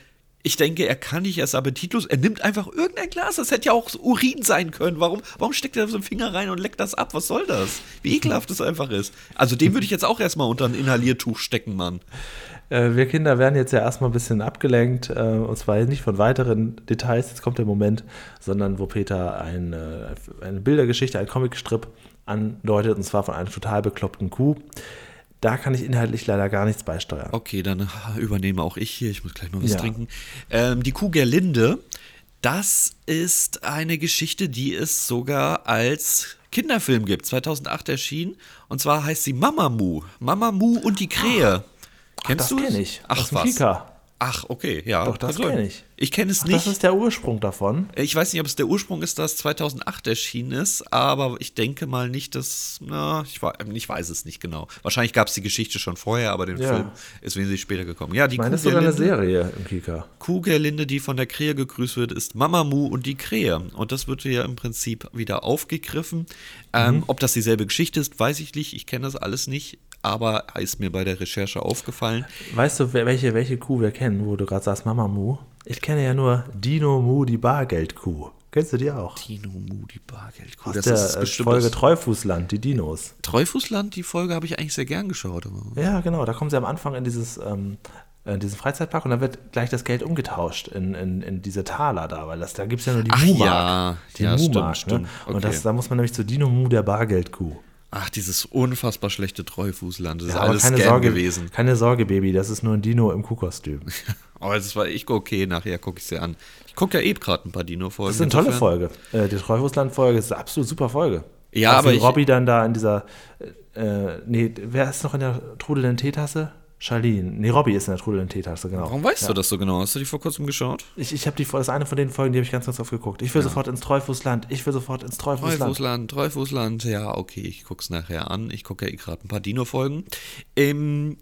ich denke, er kann nicht erst appetitlos, er nimmt einfach irgendein Glas, das hätte ja auch Urin sein können. Warum, warum steckt er so einen Finger rein und leckt das ab? Was soll das? Wie <laughs> ekelhaft das einfach ist. Also den würde ich jetzt auch erstmal unter ein Inhaliertuch stecken, Mann. Äh, wir Kinder werden jetzt ja erstmal ein bisschen abgelenkt, äh, und zwar nicht von weiteren Details, jetzt kommt der Moment, sondern wo Peter ein, äh, eine Bildergeschichte, ein Comicstrip andeutet, und zwar von einer total bekloppten Kuh. Da kann ich inhaltlich leider gar nichts beisteuern. Okay, dann übernehme auch ich hier. Ich muss gleich mal was Ja. trinken. Ähm, die Kuh Gerlinde, das ist eine Geschichte, die es sogar als Kinderfilm gibt. 2008 erschienen. Und zwar heißt sie Mamamoo. Mamamoo und die Krähe. Kennst das du kenn ich. Ach was. Kika. Ach, okay, ja. Doch, das Also, kenn ich. Ich kenne es Ach, nicht. Das ist der Ursprung davon. Ich weiß nicht, ob es der Ursprung ist, dass 2008 erschienen ist, aber ich denke mal nicht, dass, na, ich, wei- ich weiß es nicht genau. Wahrscheinlich gab es die Geschichte schon vorher, aber den Ja. Film ist wesentlich später gekommen. Ja, die Ich meine, das ist sogar eine Kuhgerlinde, Serie im Kika. Kuhgerlinde, die von der Krähe gegrüßt wird, ist Mamamu und die Krähe. Und das wird ja im Prinzip wieder aufgegriffen. Ähm, Mhm. Ob das dieselbe Geschichte ist, weiß ich nicht. Ich kenne das alles nicht, aber ist mir bei der Recherche aufgefallen. Weißt du, welche, welche Kuh wir kennen, wo du gerade sagst, Mama Mu? Ich kenne ja nur Dino Mu, die Bargeldkuh. Kennst du die auch? Tino Mu, die Bargeldkuh. Aus Das der ist äh, bestimmt Folge Treufußland, die Dinos. Treufußland, die Folge habe ich eigentlich sehr gern geschaut. Ja, genau. Da kommen sie am Anfang in dieses, ähm, in diesen Freizeitpark und dann wird gleich das Geld umgetauscht in, in, in diese Taler da, weil das, da gibt es ja nur die Ach Mu-Mark. ja, die ja, Mu-Mark. Ne? Okay. Und das, da muss man nämlich zu Dino Mu, der Bargeldkuh. Ach, dieses unfassbar schlechte Treufußland. Das ist Ja, aber alles keine Scam Sorge, gewesen. keine Sorge, Baby, das ist nur ein Dino im Kuhkostüm. Aber <laughs> das war ich okay, nachher gucke ich sie an. Ich gucke ja eh gerade ein paar Dino-Folgen. Das ist eine tolle Folge. Äh, die Treufußland-Folge ist eine absolut super Folge. Ja, Auch aber ich- Robby dann da in dieser, äh, nee, wer ist noch in der trudelnden Teetasse? Charlene. Nee, Robby ist in der trudelnden Teetasse, genau. Warum weißt du das so genau? Hast du die vor kurzem geschaut? Ich, ich habe die, das ist eine von den Folgen, die habe ich ganz, ganz oft geguckt. Ich will sofort ins Treufußland. Ich will sofort ins Treufußland. Treufußland, Treufußland, ja, okay, ich gucke es nachher an. Ich gucke ja eh gerade ein paar Dino-Folgen. Ähm,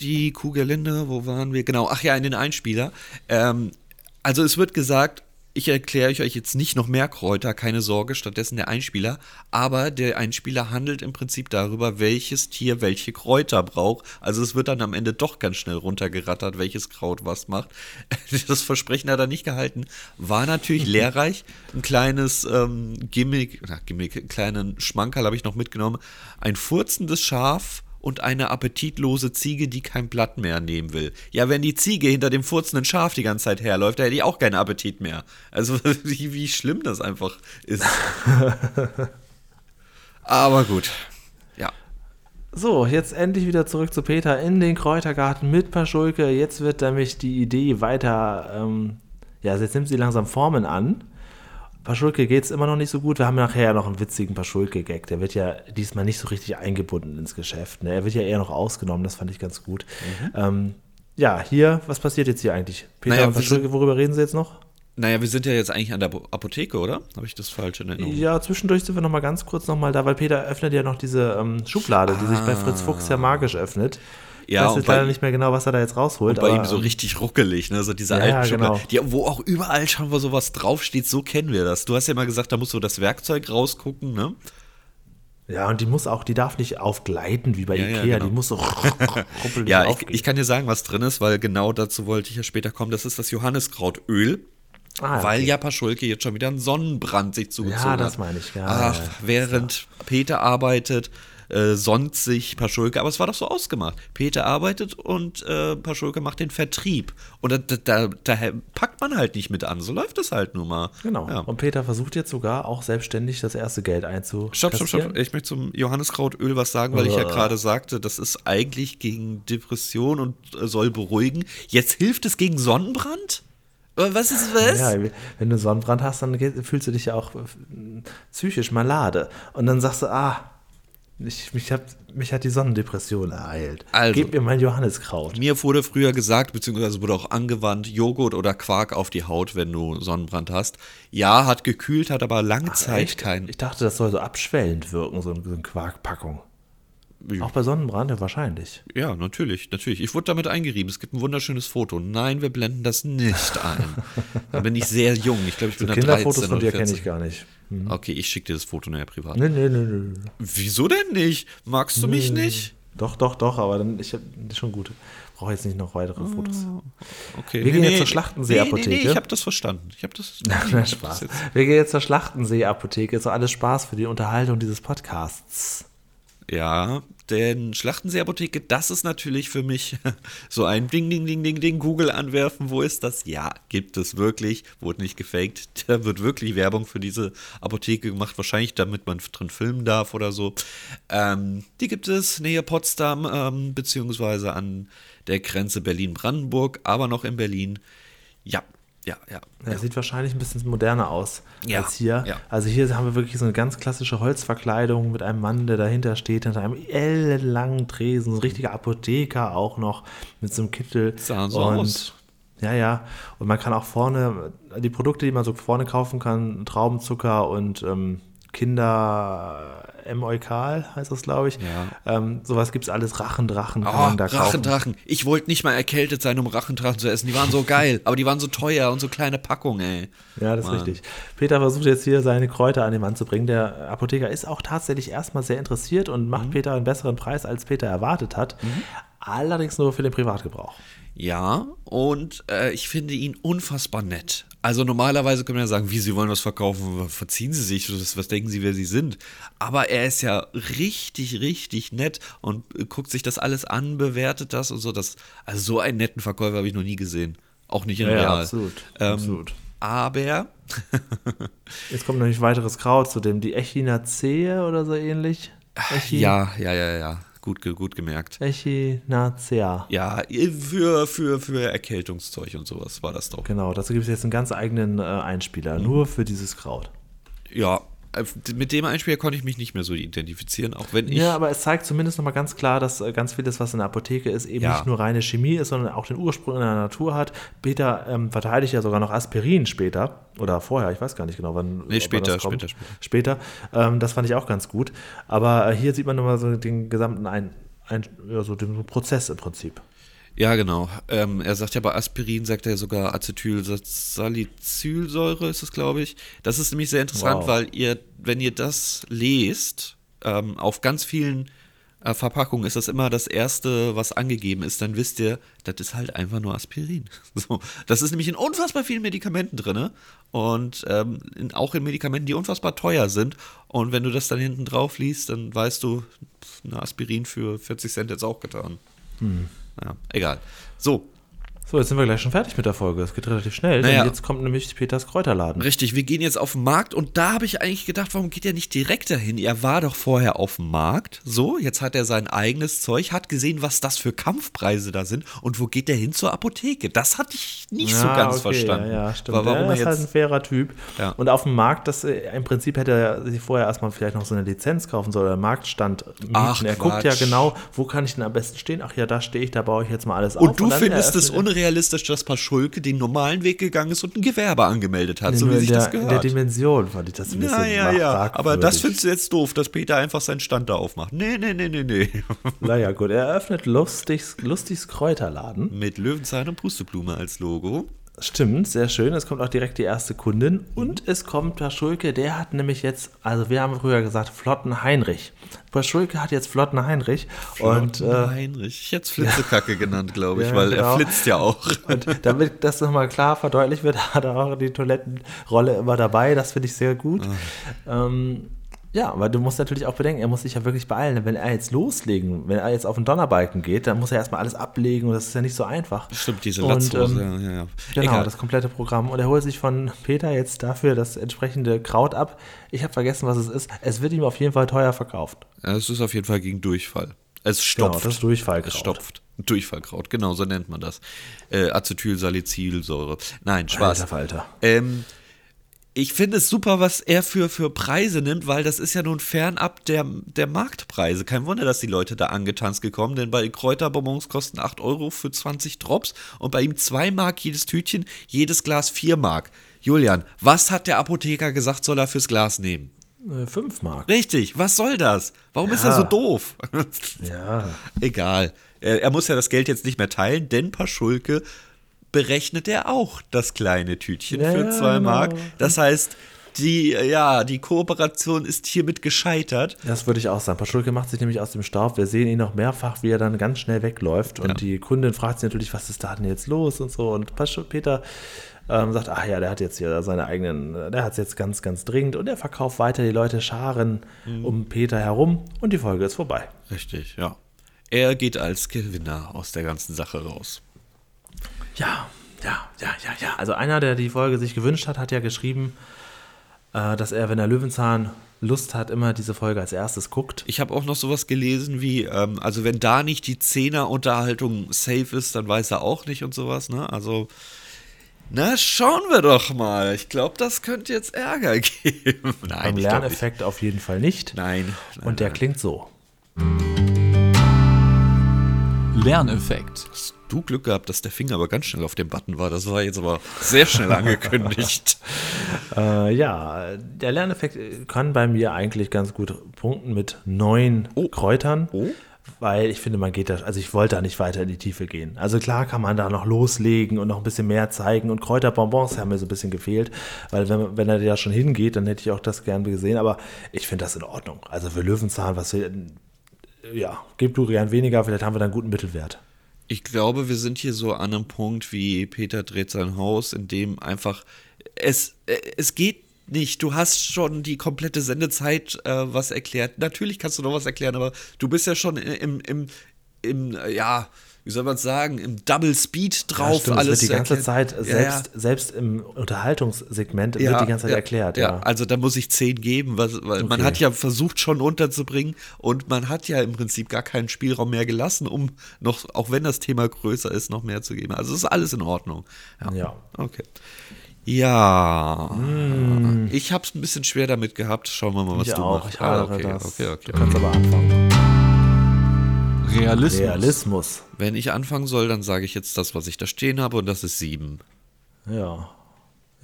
die Kuhgerlinde, wo waren wir? Genau, ach ja, in den Einspieler. Ähm, also es wird gesagt, ich erkläre euch jetzt nicht noch mehr Kräuter, keine Sorge, stattdessen der Einspieler. Aber der Einspieler handelt im Prinzip darüber, welches Tier welche Kräuter braucht. Also es wird dann am Ende doch ganz schnell runtergerattert, welches Kraut was macht. <laughs> Das Versprechen hat er nicht gehalten. War natürlich <laughs> lehrreich. Ein kleines ähm, Gimmick, na, Gimmick, einen kleinen Schmankerl habe ich noch mitgenommen. Ein furzendes Schaf und eine appetitlose Ziege, die kein Blatt mehr nehmen will. Ja, wenn die Ziege hinter dem furzenden Schaf die ganze Zeit herläuft, da hätte ich auch keinen Appetit mehr. Also <laughs> wie, wie schlimm das einfach ist. <laughs> Aber gut. Ja. So, jetzt endlich wieder zurück zu Peter in den Kräutergarten mit Paschulke. Jetzt wird nämlich die Idee weiter, ähm, ja, jetzt nimmt sie langsam Formen an. Paschulke geht es immer noch nicht so gut. Wir haben nachher ja noch einen witzigen Paschulke-Gag. Der wird ja diesmal nicht so richtig eingebunden ins Geschäft. Ne? Er wird ja eher noch ausgenommen. Das fand ich ganz gut. Ähm, ja, hier, was passiert jetzt hier eigentlich? Peter Naja, Paschulke, worüber reden sie jetzt noch? Naja, wir sind ja jetzt eigentlich an der Apo- Apotheke, oder? Habe ich das falsch in Erinnerung? Ja, zwischendurch sind wir noch mal ganz kurz noch mal da, weil Peter öffnet ja noch diese ähm, Schublade, die sich bei Fritz Fuchs ja magisch öffnet. Ich Ja, weiß jetzt leider nicht mehr genau, was er da jetzt rausholt. Und bei aber, ihm so richtig ruckelig, ne? So diese Ja, alten Schubladen. genau. Die, wo auch überall schon mal sowas draufsteht, so kennen wir das. Du hast ja mal gesagt, da musst du das Werkzeug rausgucken, ne? Ja, und die muss auch, die darf nicht aufgleiten wie bei Ja, ja, Ikea, genau. die muss so <laughs> Ja, ich, ich kann dir sagen, was drin ist, weil genau dazu wollte ich ja später kommen. Das ist das Johanniskrautöl. Ah, Weil okay. ja Paschulke jetzt schon wieder einen Sonnenbrand sich zugezogen Ja, hat. das meine ich, ja, Ach, ja, ja. während Peter arbeitet, äh, sonnt sich Paschulke, aber es war doch so ausgemacht. Peter arbeitet und äh, Paschulke macht den Vertrieb. Und da, da, da, packt man halt nicht mit an. So läuft es halt nur mal. Genau. Ja. Und Peter versucht jetzt sogar auch selbstständig das erste Geld einzukassieren. Stopp, stopp, stopp. Ich möchte zum Johanniskrautöl was sagen, weil ich ja Uah. gerade sagte, das ist eigentlich gegen Depression und äh, soll beruhigen. Jetzt hilft es gegen Sonnenbrand? Äh, Was ist was? Ja, wenn du Sonnenbrand hast, dann fühlst du dich ja auch äh, psychisch malade. Und dann sagst du, ah, ich, mich, hat, mich hat die Sonnendepression ereilt. Also. Gib mir mein Johanniskraut. Mir wurde früher gesagt, beziehungsweise wurde auch angewandt, Joghurt oder Quark auf die Haut, wenn du Sonnenbrand hast. Ja, hat gekühlt, hat aber lange Zeit Echt? kein. Ich dachte, das soll so abschwellend wirken, so, so eine Quarkpackung. Auch bei Sonnenbrand, ja, wahrscheinlich. Ja, natürlich, natürlich. Ich wurde damit eingerieben. Es gibt ein wunderschönes Foto. Nein, wir blenden das nicht ein. <laughs> Da bin ich sehr jung. Ich glaube, ich So bin da 13 Kinderfotos von oder dir kenne 14. ich gar nicht. Hm. Okay, ich schicke dir das Foto nachher privat. Nee, nee, nee, nee. Wieso denn nicht? Magst du mich nicht? Doch, doch, doch, aber dann, ich hab, das ist schon gut. Brauche jetzt nicht noch weitere Fotos. Okay. Wir gehen jetzt zur Schlachtensee-Apotheke. Nee, nee, nee, ich habe das verstanden. Ich habe das. <laughs> Na, Spaß. Wir gehen jetzt zur Schlachtensee-Apotheke. Doch alles Spaß für die Unterhaltung dieses Podcasts. Ja, denn Schlachtensee-Apotheke, das ist natürlich für mich <laughs> so ein Ding, Ding, Ding, Ding, Ding, Google anwerfen. Wo ist das? Ja, gibt es wirklich. Wurde nicht gefaked. <laughs> Da wird wirklich Werbung für diese Apotheke gemacht. Wahrscheinlich, damit man drin filmen darf oder so. Ähm, die gibt es nähe Potsdam, ähm, beziehungsweise an der Grenze Berlin-Brandenburg, aber noch in Berlin. Ja, ja, ja. Er sieht wahrscheinlich ein bisschen moderner aus Ja, als hier. ja. Also hier haben wir wirklich so eine ganz klassische Holzverkleidung mit einem Mann, der dahinter steht, hinter einem ellenlangen Tresen, so ein richtiger Apotheker auch noch mit so einem Kittel. Sah so und aus. Ja, ja. Und man kann auch vorne, die Produkte, die man so vorne kaufen kann, Traubenzucker und ähm, Kinder M-Eukal heißt das, glaube ich. Ja. Ähm, sowas gibt es alles. Rachendrachen kann Oh, man da kaufen. Rachendrachen. Ich wollte nicht mal erkältet sein, um Rachendrachen zu essen. Die waren so geil, aber die waren so teuer und so kleine Packungen, ey. Ja, das ist Mann. richtig. Peter versucht jetzt hier seine Kräuter an den Mann zu bringen. Der Apotheker ist auch tatsächlich erstmal sehr interessiert und Mhm. macht Peter einen besseren Preis, als Peter erwartet hat. Allerdings nur für den Privatgebrauch. Ja, und äh, ich finde ihn unfassbar nett. Also normalerweise können wir ja sagen, wie Sie wollen was verkaufen, verziehen Sie sich, was, denken Sie, wer Sie sind. Aber er ist ja richtig, richtig nett und äh, guckt sich das alles an, bewertet das und so. Das, also so einen netten Verkäufer habe ich noch nie gesehen. Auch nicht in Ja, ja, Real. absolut, Ähm, absolut. Aber <laughs> Jetzt kommt nämlich weiteres Kraut zu dem, die Echinacee oder so ähnlich. Echi ja, ja, ja, ja, gut, gut gemerkt. Echinacea. Ja, für, für, für Erkältungszeug und sowas war das doch. Genau, dazu gibt es jetzt einen ganz eigenen äh, Einspieler, Mhm. nur für dieses Kraut. Ja, äh, mit dem Einspieler konnte ich mich nicht mehr so identifizieren, auch wenn ich. Ja, aber es zeigt zumindest nochmal ganz klar, dass äh, ganz vieles, was in der Apotheke ist, eben Ja. nicht nur reine Chemie ist, sondern auch den Ursprung in der Natur hat. Peter ähm, verteidigt ja sogar noch Aspirin später oder vorher, ich weiß gar nicht genau, wann. Nee, später, das kommt. später, Später. Ähm, das fand ich auch ganz gut. Aber äh, hier sieht man nochmal so den gesamten ein, ein, ja, so den Prozess im Prinzip. Ja, genau. Ähm, er sagt ja bei Aspirin, sagt er sogar Acetylsalicylsäure ist es, glaube ich. Das ist nämlich sehr interessant, Wow. weil ihr, wenn ihr das lest, ähm, auf ganz vielen äh, Verpackungen ist das immer das erste, was angegeben ist, dann wisst ihr, das ist halt einfach nur Aspirin. <laughs> So, das ist nämlich in unfassbar vielen Medikamenten drin und ähm, in, auch in Medikamenten, die unfassbar teuer sind. Und wenn du das dann hinten drauf liest, dann weißt du, eine Aspirin für 40 Cent jetzt auch getan. Ja, egal. So, So, jetzt sind wir gleich schon fertig mit der Folge. Es geht relativ schnell, Naja. denn jetzt kommt nämlich Peters Kräuterladen. richtig, wir gehen jetzt auf den Markt und da habe ich eigentlich gedacht, warum geht er nicht direkt dahin? Er war doch vorher auf dem Markt. So, jetzt hat er sein eigenes Zeug, hat gesehen, was das für Kampfpreise da sind und wo geht er hin zur Apotheke? Das hatte ich nicht so Ja, ganz okay, verstanden. Ja, ja stimmt. War, warum ja, er ist halt ein fairer Typ. Ja. Und auf dem Markt, das äh, im Prinzip hätte er sich vorher erstmal vielleicht noch so eine Lizenz kaufen sollen oder Marktstand mieten. Ach, er guckt ja Quatsch. genau, wo kann ich denn am besten stehen? Ach ja, da stehe ich, da baue ich jetzt mal alles auf. Und du findest es eröffnet unrealistisch, dass Paschulke den normalen Weg gegangen ist und ein Gewerbe angemeldet hat, Nee, so wie sich der, das in der gehört. Dimension fand ich das ein bisschen Ja, ja. Aber das findest du jetzt doof, dass Peter einfach seinen Stand da aufmacht. Nee, nee, nee, nee, nee. <laughs> Naja, gut, er eröffnet Lustigs, Lustigs Kräuterladen. Mit Löwenzahn und Pusteblume als Logo. Stimmt, sehr schön. Es kommt auch direkt die erste Kundin. Und es kommt Paschulke, der hat nämlich jetzt, also wir haben früher gesagt, Flotten Heinrich. Paschulke hat jetzt Flotten Heinrich. Und, äh, Heinrich. Ich hätte es Flitzekacke <laughs> genannt, glaube ich, Ja, weil genau. er flitzt ja auch. <laughs> und damit das nochmal klar verdeutlicht wird, <laughs> hat er auch die Toilettenrolle immer dabei. Das finde ich sehr gut. Ah. Ähm, ja, aber du musst natürlich auch bedenken, er muss sich ja wirklich beeilen. Wenn er jetzt loslegen, wenn er jetzt auf den Donnerbalken geht, dann muss er erstmal alles ablegen und das ist ja nicht so einfach. Stimmt, diese Latzhose. ähm, ja, ja, ja. Genau, Egal. das komplette Programm. Und er holt sich von Peter jetzt dafür das entsprechende Kraut ab. Ich habe vergessen, was es ist. Es wird ihm auf jeden Fall teuer verkauft. Ja, Es ist auf jeden Fall gegen Durchfall. Es Genau, stopft. das ist Durchfallkraut. Es stopft. Durchfallkraut, genau, so nennt man das. Äh, Acetylsalicylsäure. Nein, Spaß. Alter Falter. Ähm, ich finde es super, was er für, für Preise nimmt, weil das ist ja nun fernab der, der Marktpreise. Kein Wunder, dass die Leute da angetanzt gekommen, denn bei Kräuterbonbons kosten 8 Euro für 20 Drops und bei ihm 2 Mark jedes Tütchen, jedes Glas 4 Mark. Julian, was hat der Apotheker gesagt, soll er fürs Glas nehmen? Äh, fünf Mark. Richtig, was soll das? Warum ist er Ja. so doof? Ja. <laughs> Egal. Er, er muss ja das Geld jetzt nicht mehr teilen, denn Paschulke berechnet er auch das kleine Tütchen Ja, für zwei genau. Mark. Das heißt, die, ja, die Kooperation ist hiermit gescheitert. Das würde ich auch sagen. Paschulke macht sich nämlich aus dem Staub. Wir sehen ihn noch mehrfach, wie er dann ganz schnell wegläuft. Und Ja. die Kundin fragt sich natürlich, was ist da denn jetzt los und so. Und Paschul Peter ähm, sagt, ach ja, der hat jetzt hier seine eigenen, der hat es jetzt ganz, ganz dringend. Und er verkauft weiter. Die Leute scharen Mhm. um Peter herum. Und die Folge ist vorbei. Richtig, ja. Er geht als Gewinner aus der ganzen Sache raus. Ja, ja, ja, ja, ja. Also einer, der die Folge sich gewünscht hat, hat ja geschrieben, äh, dass er, wenn er Löwenzahn Lust hat, immer diese Folge als erstes guckt. Ich habe auch noch sowas gelesen wie, ähm, also wenn da nicht die Zehner-Unterhaltung safe ist, dann weiß er auch nicht und sowas, ne? Also, na, schauen wir doch mal. Ich glaube, das könnte jetzt Ärger <laughs> geben. Nein, Beim ich glaub nicht. Lerneffekt auf jeden Fall nicht. Nein. nein Und der nein. klingt so. Lerneffekt. Du Glück gehabt, dass der Finger aber ganz schnell auf dem Button war. Das war jetzt aber sehr schnell angekündigt. <laughs> Äh, ja, der Lerneffekt kann bei mir eigentlich ganz gut punkten mit neun Oh. Kräutern. Oh. Weil ich finde, man geht da, also ich wollte da nicht weiter in die Tiefe gehen. Also klar kann man da noch loslegen und noch ein bisschen mehr zeigen und Kräuterbonbons haben mir so ein bisschen gefehlt, weil wenn, wenn er da schon hingeht, dann hätte ich auch das gern gesehen, aber ich finde das in Ordnung. Also für Löwenzahn, was wir, ja, gib du gern weniger, vielleicht haben wir da einen guten Mittelwert. Ich glaube, wir sind hier so an einem Punkt wie Peter dreht sein Haus, in dem einfach es, äh, es geht nicht. Du hast schon die komplette Sendezeit äh, was erklärt. Natürlich kannst du noch was erklären, aber du bist ja schon im, im, im äh, ja, wie soll man sagen, im Double Speed drauf. Ja, stimmt, alles es wird die ganze erklären. Zeit, Ja, selbst, selbst im Unterhaltungssegment ja, wird die ganze Zeit ja, erklärt. Ja, Ja, also da muss ich 10 geben, was, weil man Okay. hat ja versucht schon unterzubringen und man hat ja im Prinzip gar keinen Spielraum mehr gelassen, um noch, auch wenn das Thema größer ist, noch mehr zu geben. Also ist alles in Ordnung. Ja. Okay. Ja, ich habe es ein bisschen schwer damit gehabt. Schauen wir mal, was ich du auch, machst. ich hadere okay, das. okay, okay. Du kannst aber anfangen. Realismus. Realismus. Wenn ich anfangen soll, dann sage ich jetzt das, was ich da stehen habe und das ist sieben. Ja.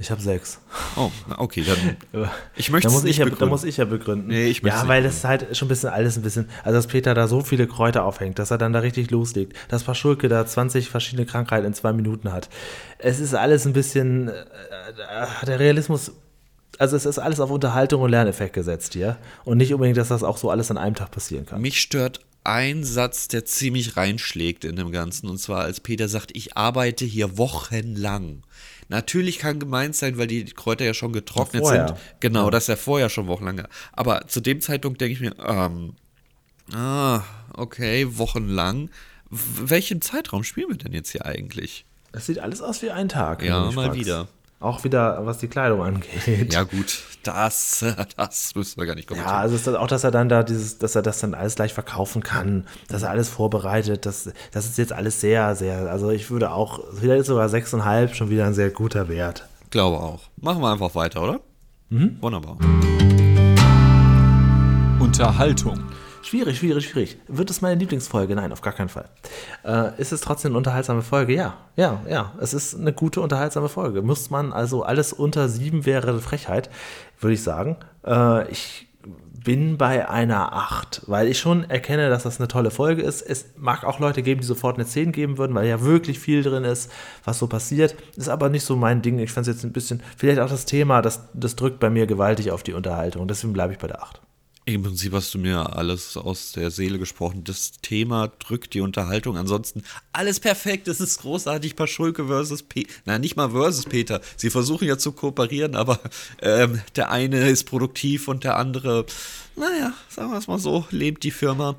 Ich habe sechs. Oh, okay, dann. <laughs> Ich möchte da muss nicht ich ja, Da begründen. muss ich ja begründen. Nee, ich ja, es weil das ist halt schon ein bisschen alles ein bisschen, also dass Peter da so viele Kräuter aufhängt, dass er dann da richtig loslegt, dass Paschulke da 20 verschiedene Krankheiten in zwei Minuten hat. Es ist alles ein bisschen, äh, äh, der Realismus, also es ist alles auf Unterhaltung und Lerneffekt gesetzt hier. Und nicht unbedingt, dass das auch so alles an einem Tag passieren kann. Mich stört ein Satz, der ziemlich reinschlägt in dem Ganzen. Und zwar, als Peter sagt, ich arbeite hier wochenlang. Natürlich kann gemeint sein, weil die Kräuter ja schon getrocknet Vorher. sind. Genau, dass er vorher schon wochenlang. Aber zu dem Zeitpunkt denke ich mir, ähm, ah, okay, wochenlang. W welchem Zeitraum spielen wir denn jetzt hier eigentlich? Es sieht alles aus wie ein Tag. Ja, mal fragst. wieder. Auch wieder, was die Kleidung angeht. Ja, gut, das, <laughs> das müssen wir gar nicht kommentieren. Ja, also ist das auch, dass er dann da dieses, dass er das dann alles gleich verkaufen kann, dass er alles vorbereitet, das, das ist jetzt alles sehr, sehr, also ich würde auch, vielleicht ist sogar 6,5 schon wieder ein sehr guter Wert. Glaube auch. Machen wir einfach weiter, oder? Mhm. Wunderbar. Unterhaltung. Schwierig, schwierig, schwierig. Wird es meine Lieblingsfolge? Nein, auf gar keinen Fall. Äh, ist es trotzdem eine unterhaltsame Folge? Ja, ja, ja. Es ist eine gute, unterhaltsame Folge. Muss man also alles unter sieben wäre Frechheit, würde ich sagen. Äh, ich bin bei einer 8, weil ich schon erkenne, dass das eine tolle Folge ist. Es mag auch Leute geben, die sofort eine 10 geben würden, weil ja wirklich viel drin ist, was so passiert. Ist aber nicht so mein Ding. Ich fand es jetzt ein bisschen, vielleicht auch das Thema, das, das drückt bei mir gewaltig auf die Unterhaltung. Deswegen bleibe ich bei der 8. Im Prinzip hast du mir alles aus der Seele gesprochen. Das Thema drückt die Unterhaltung. Ansonsten alles perfekt. Es ist großartig. Paschulke versus Peter. Nein, nicht mal versus Peter. Sie versuchen ja zu kooperieren, aber ähm, der eine ist produktiv und der andere, naja, sagen wir es mal so, lebt die Firma.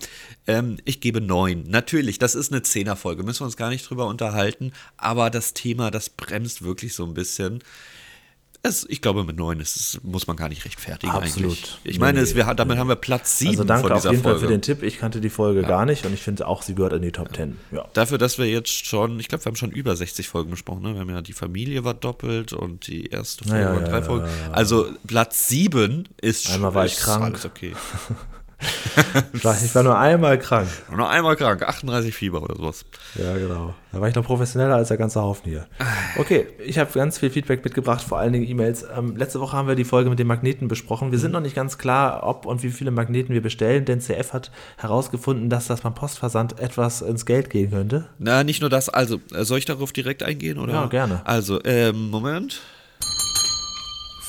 Ähm, ich gebe neun. Natürlich, das ist eine Zehnerfolge. Müssen wir uns gar nicht drüber unterhalten. Aber das Thema, das bremst wirklich so ein bisschen. Es, ich glaube, mit neun ist es, muss man gar nicht rechtfertigen Absolut. eigentlich. Ich meine, Nee, es, wir, damit haben wir Platz sieben Also danke von auf dieser jeden Fall Folge. für den Tipp. Ich kannte die Folge gar nicht und ich finde auch, sie gehört in die Top 10. Ja. Dafür, dass wir jetzt schon, ich glaube, wir haben schon über 60 Folgen besprochen. Ne? Wir haben ja die Familie war doppelt und die erste Folge Ja, ja, drei ja, Folgen. ja, ja. Also Platz sieben ist Einmal war ich krank. Alles okay. <laughs> <laughs> Ich war, nur einmal krank. Nur einmal krank, 38 Fieber oder sowas. Ja, genau. Da war ich noch professioneller als der ganze Haufen hier. Okay, ich habe ganz viel Feedback mitgebracht, vor allen Dingen E-Mails. Ähm, letzte Woche haben wir die Folge mit den Magneten besprochen. Wir sind noch nicht ganz klar, ob und wie viele Magneten wir bestellen, denn CF hat herausgefunden, dass das beim Postversand etwas ins Geld gehen könnte. Na, nicht nur das, also, äh, soll ich darauf direkt eingehen? Oder? Ja, gerne. Also, ähm, Moment.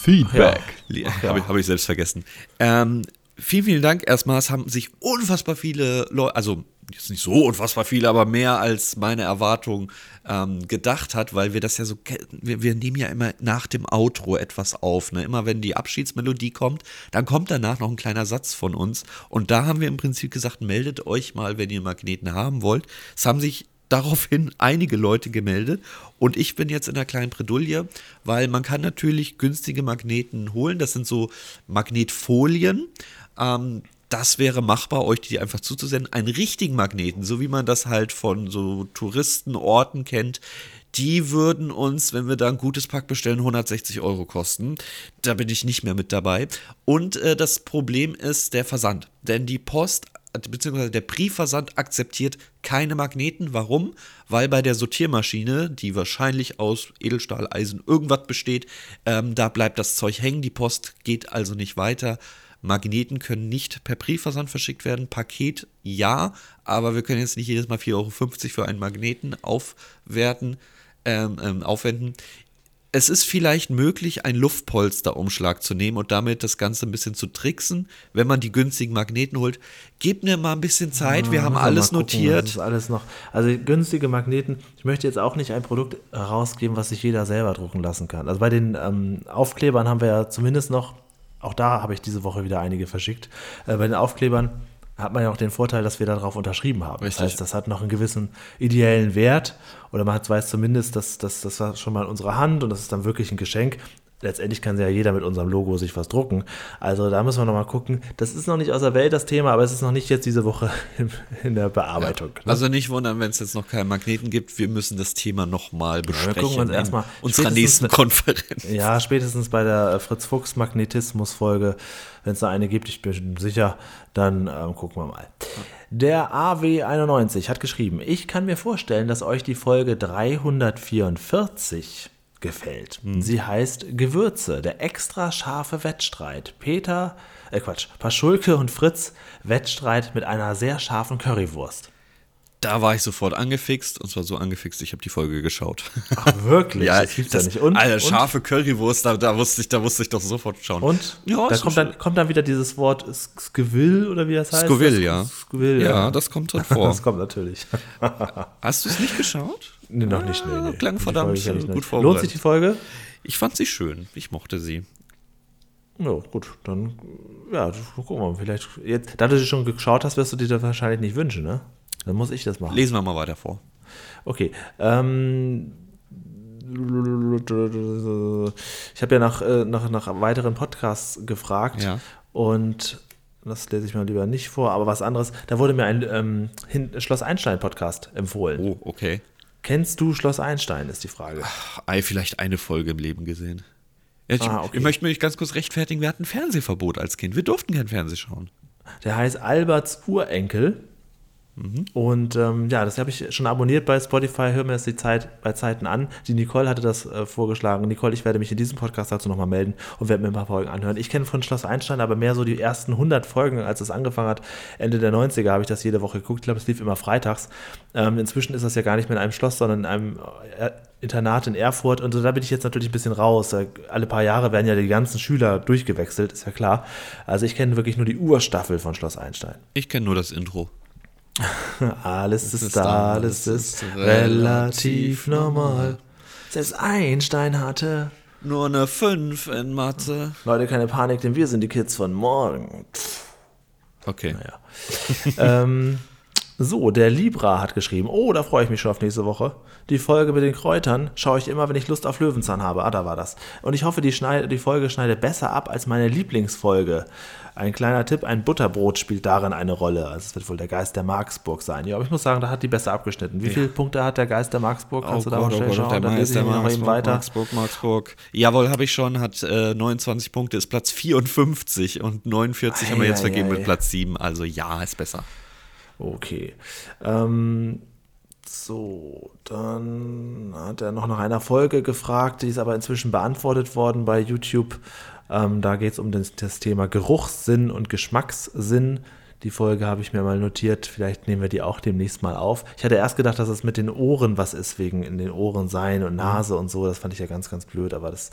Feedback. Ja. Habe ich, hab ich selbst vergessen. Ähm, vielen, vielen Dank erstmal. Es haben sich unfassbar viele Leute, also jetzt nicht so unfassbar viele, aber mehr als meine Erwartung ähm, gedacht hat, weil wir das ja so, wir, wir nehmen ja immer nach dem Outro etwas auf. Ne? Immer wenn die Abschiedsmelodie kommt, dann kommt danach noch ein kleiner Satz von uns. Und da haben wir im Prinzip gesagt, meldet euch mal, wenn ihr Magneten haben wollt. Es haben sich daraufhin einige Leute gemeldet und ich bin jetzt in einer kleinen Bredouille, weil man kann natürlich günstige Magneten holen. Das sind so Magnetfolien. Ähm, das wäre machbar, euch die einfach zuzusenden. Einen richtigen Magneten, so wie man das halt von so Touristenorten kennt, die würden uns, wenn wir da ein gutes Pack bestellen, 160 Euro kosten. Da bin ich nicht mehr mit dabei. Und äh, das Problem ist der Versand. Denn die Post beziehungsweise der Briefversand akzeptiert keine Magneten. Warum? Weil bei der Sortiermaschine, die wahrscheinlich aus Edelstahl, Eisen, irgendwas besteht, ähm, da bleibt das Zeug hängen, die Post geht also nicht weiter. Magneten können nicht per Briefversand verschickt werden. Paket ja, aber wir können jetzt nicht jedes Mal 4,50 Euro für einen Magneten aufwerten, ähm, ähm, aufwenden es ist vielleicht möglich, einen Luftpolsterumschlag zu nehmen und damit das Ganze ein bisschen zu tricksen, wenn man die günstigen Magneten holt. Gebt mir mal ein bisschen Zeit, wir haben alles gucken, notiert. Das ist alles noch. Also günstige Magneten, ich möchte jetzt auch nicht ein Produkt herausgeben, was sich jeder selber drucken lassen kann. Also bei den ähm, Aufklebern haben wir ja zumindest noch, auch da habe ich diese Woche wieder einige verschickt, äh, bei den Aufklebern hat man ja auch den Vorteil, dass wir darauf unterschrieben haben. Richtig. Das heißt, das hat noch einen gewissen ideellen Wert oder man weiß zumindest, dass, dass das war schon mal in unserer Hand und das ist dann wirklich ein Geschenk letztendlich kann ja jeder mit unserem Logo sich was drucken. Also da müssen wir nochmal gucken. Das ist noch nicht aus der Welt das Thema, aber es ist noch nicht jetzt diese Woche <laughs> in, in der Bearbeitung. Ja. Ne? Also nicht wundern, wenn es jetzt noch keinen Magneten gibt. Wir müssen das Thema nochmal besprechen. Ja, wir gucken uns erstmal unserer nächsten Konferenz. Ja, spätestens bei der Fritz Fuchs Magnetismus-Folge, wenn es da eine gibt, ich bin sicher, dann ähm, gucken wir mal. Der AW91 hat geschrieben, ich kann mir vorstellen, dass euch die Folge 344 gefällt. Hm. Sie heißt Gewürze, der extra scharfe Wettstreit. Peter, äh Quatsch, Paschulke und Fritz Wettstreit mit einer sehr scharfen Currywurst. Da war ich sofort angefixt und zwar so angefixt, ich habe die Folge geschaut. Ach, wirklich? <laughs> ja, das gibt's das, ja nicht. Und, Alter, scharfe und? Currywurst, da, da, wusste ich, da wusste ich doch sofort schauen. Und? Ja, da kommt dann, kommt dann wieder dieses Wort Scoville oder wie das heißt? Scoville, ja. Scoville, ja. ja. das kommt drin vor. <laughs> das kommt natürlich. <laughs> Hast du es nicht geschaut? Nee, noch nicht. Nee, nee. Klang verdammt gut vorbereitet. Lohnt sich die Folge? Ich fand sie schön. Ich mochte sie. Ja, gut, dann, ja, gucken wir mal. Vielleicht, jetzt, da du sie schon geschaut hast, wirst du dir das wahrscheinlich nicht wünschen, ne? Dann muss ich das machen. Lesen wir mal weiter vor. Okay. Ähm, ich habe ja nach, äh, nach, nach weiteren Podcasts gefragt ja. und das lese ich mal lieber nicht vor, aber was anderes. Da wurde mir ein ähm, Schloss Einstein Podcast empfohlen. Oh, okay. Kennst du Schloss Einstein, ist die Frage. Ach, vielleicht eine Folge im Leben gesehen. Ja, ich, ah, okay. ich möchte mich ganz kurz rechtfertigen, wir hatten Fernsehverbot als Kind. Wir durften kein Fernsehen schauen. Der heißt Alberts Urenkel. Mhm. Und ähm, ja, das habe ich schon abonniert bei Spotify. Hör mir das die Zeit bei Zeiten an. Die Nicole hatte das äh, vorgeschlagen. Nicole, ich werde mich in diesem Podcast dazu nochmal melden und werde mir ein paar Folgen anhören. Ich kenne von Schloss Einstein aber mehr so die ersten 100 Folgen, als es angefangen hat. Ende der 90er habe ich das jede Woche geguckt. Ich glaube, es lief immer freitags. Ähm, inzwischen ist das ja gar nicht mehr in einem Schloss, sondern in einem äh, Internat in Erfurt. Und so, da bin ich jetzt natürlich ein bisschen raus. Alle paar Jahre werden ja die ganzen Schüler durchgewechselt, ist ja klar. Also ich kenne wirklich nur die Urstaffel von Schloss Einstein. Ich kenne nur das Intro. <laughs> alles ist, ist da, alles ist, ist relativ normal. Selbst Einstein hatte nur eine 5 in Mathe. Leute, keine Panik, denn wir sind die Kids von morgen. Okay. Naja. <laughs> ähm, so, der Libra hat geschrieben, oh, da freue ich mich schon auf nächste Woche. Die Folge mit den Kräutern schaue ich immer, wenn ich Lust auf Löwenzahn habe. Ah, da war das. Und ich hoffe, die, Schneide, die Folge schneidet besser ab als meine Lieblingsfolge. Ein kleiner Tipp, ein Butterbrot spielt darin eine Rolle. Also es wird wohl der Geist der Marksburg sein. Ja, aber ich muss sagen, da hat die besser abgeschnitten. Wie ja. viele Punkte hat der Geist der Marksburg? Kannst oh du da Gott, mal oh schauen? Der Dann lese ich noch eben weiter. Marksburg, Marksburg. Jawohl, habe ich schon, hat äh, 29 Punkte, ist Platz 54 und 49 ei, haben wir jetzt ei, vergeben ei. mit Platz 7. Also ja, ist besser. Okay. Ähm, so, dann hat er noch nach einer Folge gefragt, die ist aber inzwischen beantwortet worden bei YouTube. Ähm, da geht es um das, das, Thema Geruchssinn und Geschmackssinn. Die Folge habe ich mir mal notiert. Vielleicht nehmen wir die auch demnächst mal auf. Ich hatte erst gedacht, dass es mit den Ohren was ist, wegen in den Ohren sein und Nase und so. Das fand ich ja ganz, ganz blöd, aber das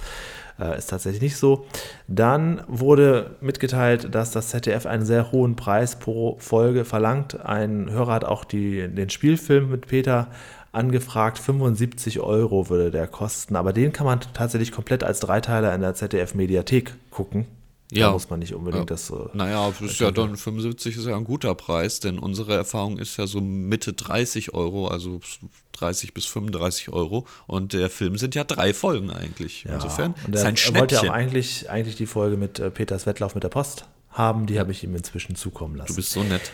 äh, ist tatsächlich nicht so. Dann wurde mitgeteilt, dass das ZDF einen sehr hohen Preis pro Folge verlangt. Ein Hörer hat auch die, den Spielfilm mit Peter angefragt. 75 Euro würde der kosten, aber den kann man tatsächlich komplett als Dreiteiler in der ZDF-Mediathek gucken. Ja. Da muss man nicht unbedingt ja. das. Äh, naja, das ist ja dann 75 ist ja ein guter Preis, denn unsere Erfahrung ist ja so Mitte 30 Euro, also 30 bis 35 Euro. Und der Film sind ja drei Folgen eigentlich. Ja. Insofern und der, ist ein Schnäppchen. Er wollte ja auch eigentlich, eigentlich die Folge mit äh, Peters Wettlauf mit der Post haben, die habe ich ihm inzwischen zukommen lassen. Du bist so nett.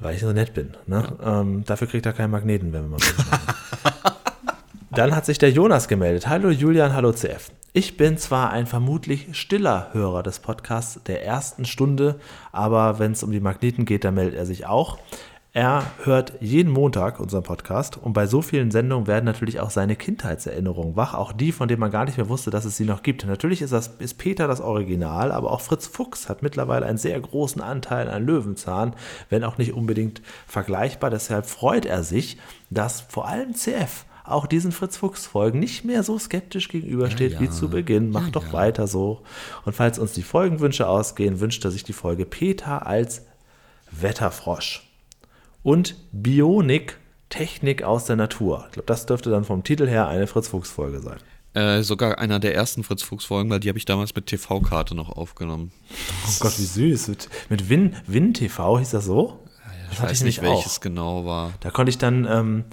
Weil ich so nett bin. Ne? Ja. Ähm, dafür kriegt er keinen Magneten, wenn wir mal <laughs> Dann hat sich der Jonas gemeldet. Hallo Julian, hallo CF. Ich bin zwar ein vermutlich stiller Hörer des Podcasts der ersten Stunde, aber wenn es um die Magneten geht, dann meldet er sich auch. Er hört jeden Montag unseren Podcast und bei so vielen Sendungen werden natürlich auch seine Kindheitserinnerungen wach, auch die, von denen man gar nicht mehr wusste, dass es sie noch gibt. Natürlich ist, das, ist Peter das Original, aber auch Fritz Fuchs hat mittlerweile einen sehr großen Anteil an Löwenzahn, wenn auch nicht unbedingt vergleichbar. Deshalb freut er sich, dass vor allem CF auch diesen Fritz Fuchs Folgen nicht mehr so skeptisch gegenübersteht Ja, wie ja. zu Beginn. Macht Ja, doch weiter so. Und falls uns die Folgenwünsche ausgehen, wünscht er sich die Folge Peter als Wetterfrosch und Bionik Technik aus der Natur. Ich glaube, das dürfte dann vom Titel her eine Fritz Fuchs Folge sein. Äh, sogar einer der ersten Fritz Fuchs Folgen, weil die habe ich damals mit TV-Karte noch aufgenommen. Oh Gott, wie süß. Mit, mit Win, Win TV hieß das so? Ich hatte weiß ich nicht, welches genau war. Da konnte ich dann ähm,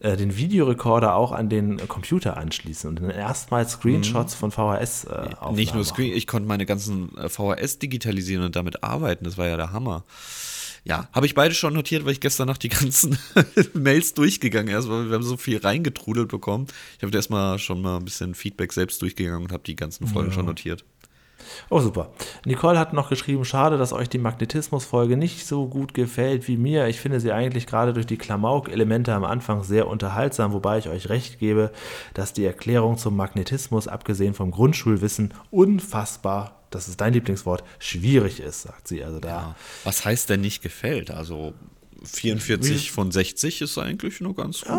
äh, den Videorekorder auch an den Computer anschließen und dann erstmals Screenshots von VHS äh, aufnehmen. Nicht nur Screen, ich konnte meine ganzen äh, VHS digitalisieren und damit arbeiten. Das war ja der Hammer. Ja, habe ich beide schon notiert, weil ich gestern Nacht die ganzen <laughs> Mails durchgegangen erst, weil wir haben so viel reingetrudelt bekommen. Ich habe erstmal schon mal ein bisschen Feedback selbst durchgegangen und habe die ganzen Folgen schon notiert. Oh, super. Nicole hat noch geschrieben, schade, dass euch die Magnetismus-Folge nicht so gut gefällt wie mir. Ich finde sie eigentlich gerade durch die Klamauk-Elemente am Anfang sehr unterhaltsam, wobei ich euch recht gebe, dass die Erklärung zum Magnetismus, abgesehen vom Grundschulwissen, unfassbar, das ist dein Lieblingswort, schwierig ist, sagt sie. Also da Ja. Was heißt denn nicht gefällt? Also 44 von 60 ist eigentlich nur ganz gut.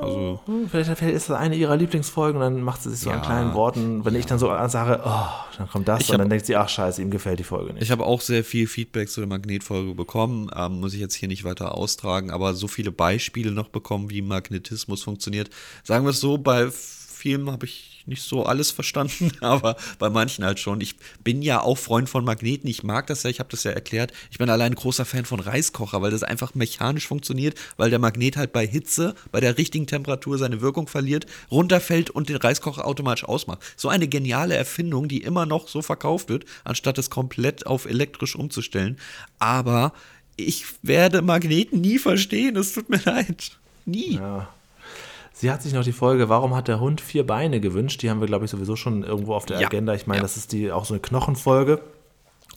Also Hm, Vielleicht, vielleicht ist das eine ihrer Lieblingsfolgen dann macht sie sich so an Ja, kleinen Worten. Wenn ich dann so sage, oh, dann kommt das Ich und hab- dann denkt sie, ach scheiße, ihm gefällt die Folge nicht. Ich habe auch sehr viel Feedback zu der Magnetfolge bekommen, ähm, muss ich jetzt hier nicht weiter austragen, aber so viele Beispiele noch bekommen, wie Magnetismus funktioniert. Sagen wir es so, bei vielen habe ich nicht so alles verstanden, <laughs> aber bei manchen halt schon. Ich bin ja auch Freund von Magneten, ich mag das ja, ich habe das ja erklärt. Ich bin allein großer Fan von Reiskocher, weil das einfach mechanisch funktioniert, weil der Magnet halt bei Hitze, bei der richtigen Temperatur seine Wirkung verliert, runterfällt und den Reiskocher automatisch ausmacht. So eine geniale Erfindung, die immer noch so verkauft wird, anstatt es komplett auf elektrisch umzustellen. Aber ich werde Magneten nie verstehen, es tut mir <laughs> leid. Nie. Ja. Sie hat sich noch die Folge, warum hat der Hund vier Beine gewünscht? Die haben wir, glaube ich, sowieso schon irgendwo auf der Ja. Agenda. Ich meine, Ja. das ist die auch so eine Knochenfolge.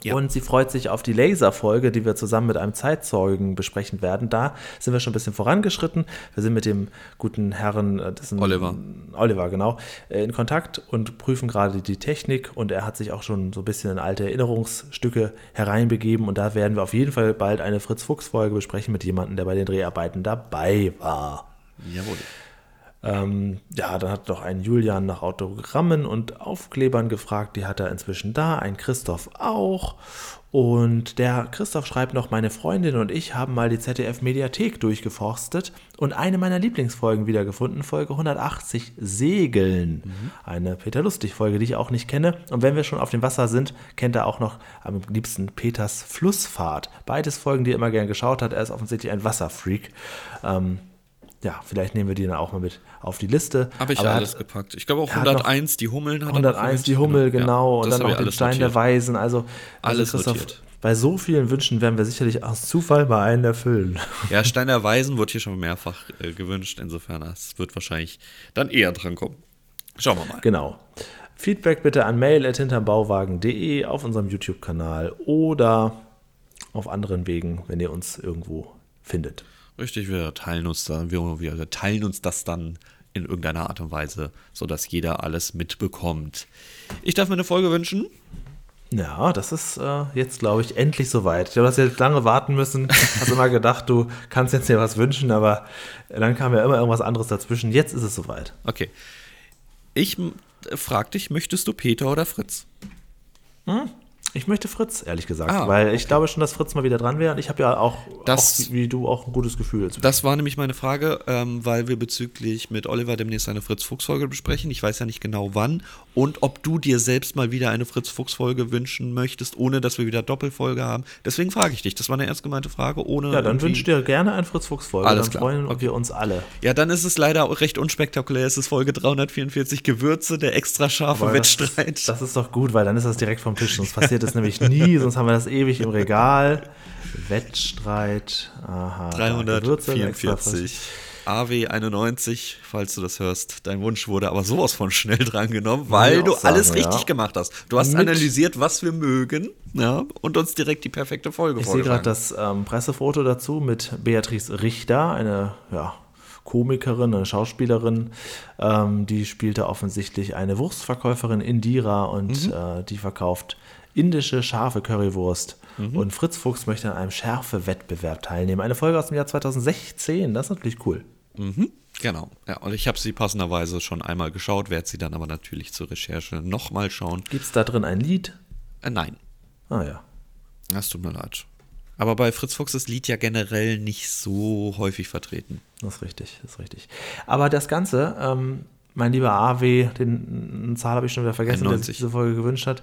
Ja. Und sie freut sich auf die Laserfolge, die wir zusammen mit einem Zeitzeugen besprechen werden. Da sind wir schon ein bisschen vorangeschritten. Wir sind mit dem guten Herrn, äh, dessen Oliver. Oliver, genau, äh, in Kontakt und prüfen gerade die Technik. Und er hat sich auch schon so ein bisschen in alte Erinnerungsstücke hereinbegeben. Und da werden wir auf jeden Fall bald eine Fritz-Fuchs-Folge besprechen mit jemandem, der bei den Dreharbeiten dabei war. Jawohl. Ähm, ja, dann hat noch ein Julian nach Autogrammen und Aufklebern gefragt. Die hat er inzwischen da. Ein Christoph auch. Und der Christoph schreibt noch, meine Freundin und ich haben mal die ZDF-Mediathek durchgeforstet und eine meiner Lieblingsfolgen wiedergefunden, Folge 180, Segeln. Eine Peter Lustig-Folge, die ich auch nicht kenne. Und wenn wir schon auf dem Wasser sind, kennt er auch noch am liebsten Peters Flussfahrt. Beides Folgen, die er immer gern geschaut hat. Er ist offensichtlich ein Wasserfreak. Ähm, ja, vielleicht nehmen wir die dann auch mal mit auf die Liste. Habe ich Aber er alles hat gepackt. Ich glaube auch er hat noch 101, die Hummeln hat er noch 101 die. Hummel, genau. Ja, und das dann auch den Stein der notiert. Weisen. Also, also Alles Christoph, notiert. bei so vielen Wünschen werden wir sicherlich aus Zufall mal einen erfüllen. Ja, <laughs> Stein der Weisen wurde hier schon mehrfach äh, gewünscht. Insofern, das wird wahrscheinlich dann eher dran kommen. Schauen wir mal. Genau. Feedback bitte an mail.hinterbauwagen.de auf unserem YouTube-Kanal oder auf anderen Wegen, wenn ihr uns irgendwo findet. Richtig, wir teilen uns da, wir, wir teilen uns das dann in irgendeiner Art und Weise, sodass jeder alles mitbekommt. Ich darf mir eine Folge wünschen. Ja, das ist äh, jetzt, glaube ich, endlich soweit. Ich habe das jetzt lange warten müssen. Hast immer gedacht, du kannst jetzt dir was wünschen, aber dann kam ja immer irgendwas anderes dazwischen. Jetzt ist es soweit. Okay. Ich m- frag dich, möchtest du Peter oder Fritz? Ich möchte Fritz, ehrlich gesagt, Ah, weil ich glaube schon, dass Fritz mal wieder dran wäre. Und ich habe ja auch, Das- auch, wie du, auch ein gutes Gefühl dazu. Das war nämlich meine Frage, ähm, weil wir bezüglich mit Oliver demnächst eine Fritz-Fuchs-Folge besprechen. Ich weiß ja nicht genau wann und ob du dir selbst mal wieder eine Fritz-Fuchs-Folge wünschen möchtest, ohne dass wir wieder Doppelfolge haben. Deswegen frage ich dich. Das war eine ernst gemeinte Frage, ohne. ja, dann ich dir gerne ein Fritz-Fuchs-Folge. Alles Dann klar. freuen Okay. wir uns alle. Ja, dann ist es leider auch recht unspektakulär. Es ist Folge 344 Gewürze, der extra scharfe Aber das- Wettstreit. Das ist doch gut, weil dann ist das direkt vom Tisch. Sonst <laughs> passiert das nämlich nie, <laughs> sonst haben wir das ewig im Regal. Wettstreit, aha. da Gewürze, extra frisch. 344. AW91, falls du das hörst, dein Wunsch wurde aber sowas von schnell drangenommen, weil du sagen, alles ja. richtig gemacht hast. Du hast Mit- analysiert, was wir mögen, ja, und uns direkt die perfekte Folge Ich sehe gerade das ähm, Pressefoto dazu mit Beatrice Richter, eine ja, Komikerin, eine Schauspielerin. Ähm, die spielte offensichtlich eine Wurstverkäuferin Indira und äh, die verkauft indische scharfe Currywurst. Und Fritz Fuchs möchte an einem Schärfe-Wettbewerb teilnehmen. Eine Folge aus dem Jahr 2016, das ist natürlich cool. Genau, ja, und ich habe sie passenderweise schon einmal geschaut, werde sie dann aber natürlich zur Recherche nochmal schauen. Gibt es da drin ein Lied? Äh, nein, Ah ja. das tut mir leid. Aber bei Fritz Fuchs ist Lied ja generell nicht so häufig vertreten. Das ist richtig, das ist richtig. Aber das Ganze, ähm, mein lieber AW, den Zahl habe ich schon wieder vergessen, der 91. sich diese Folge gewünscht hat.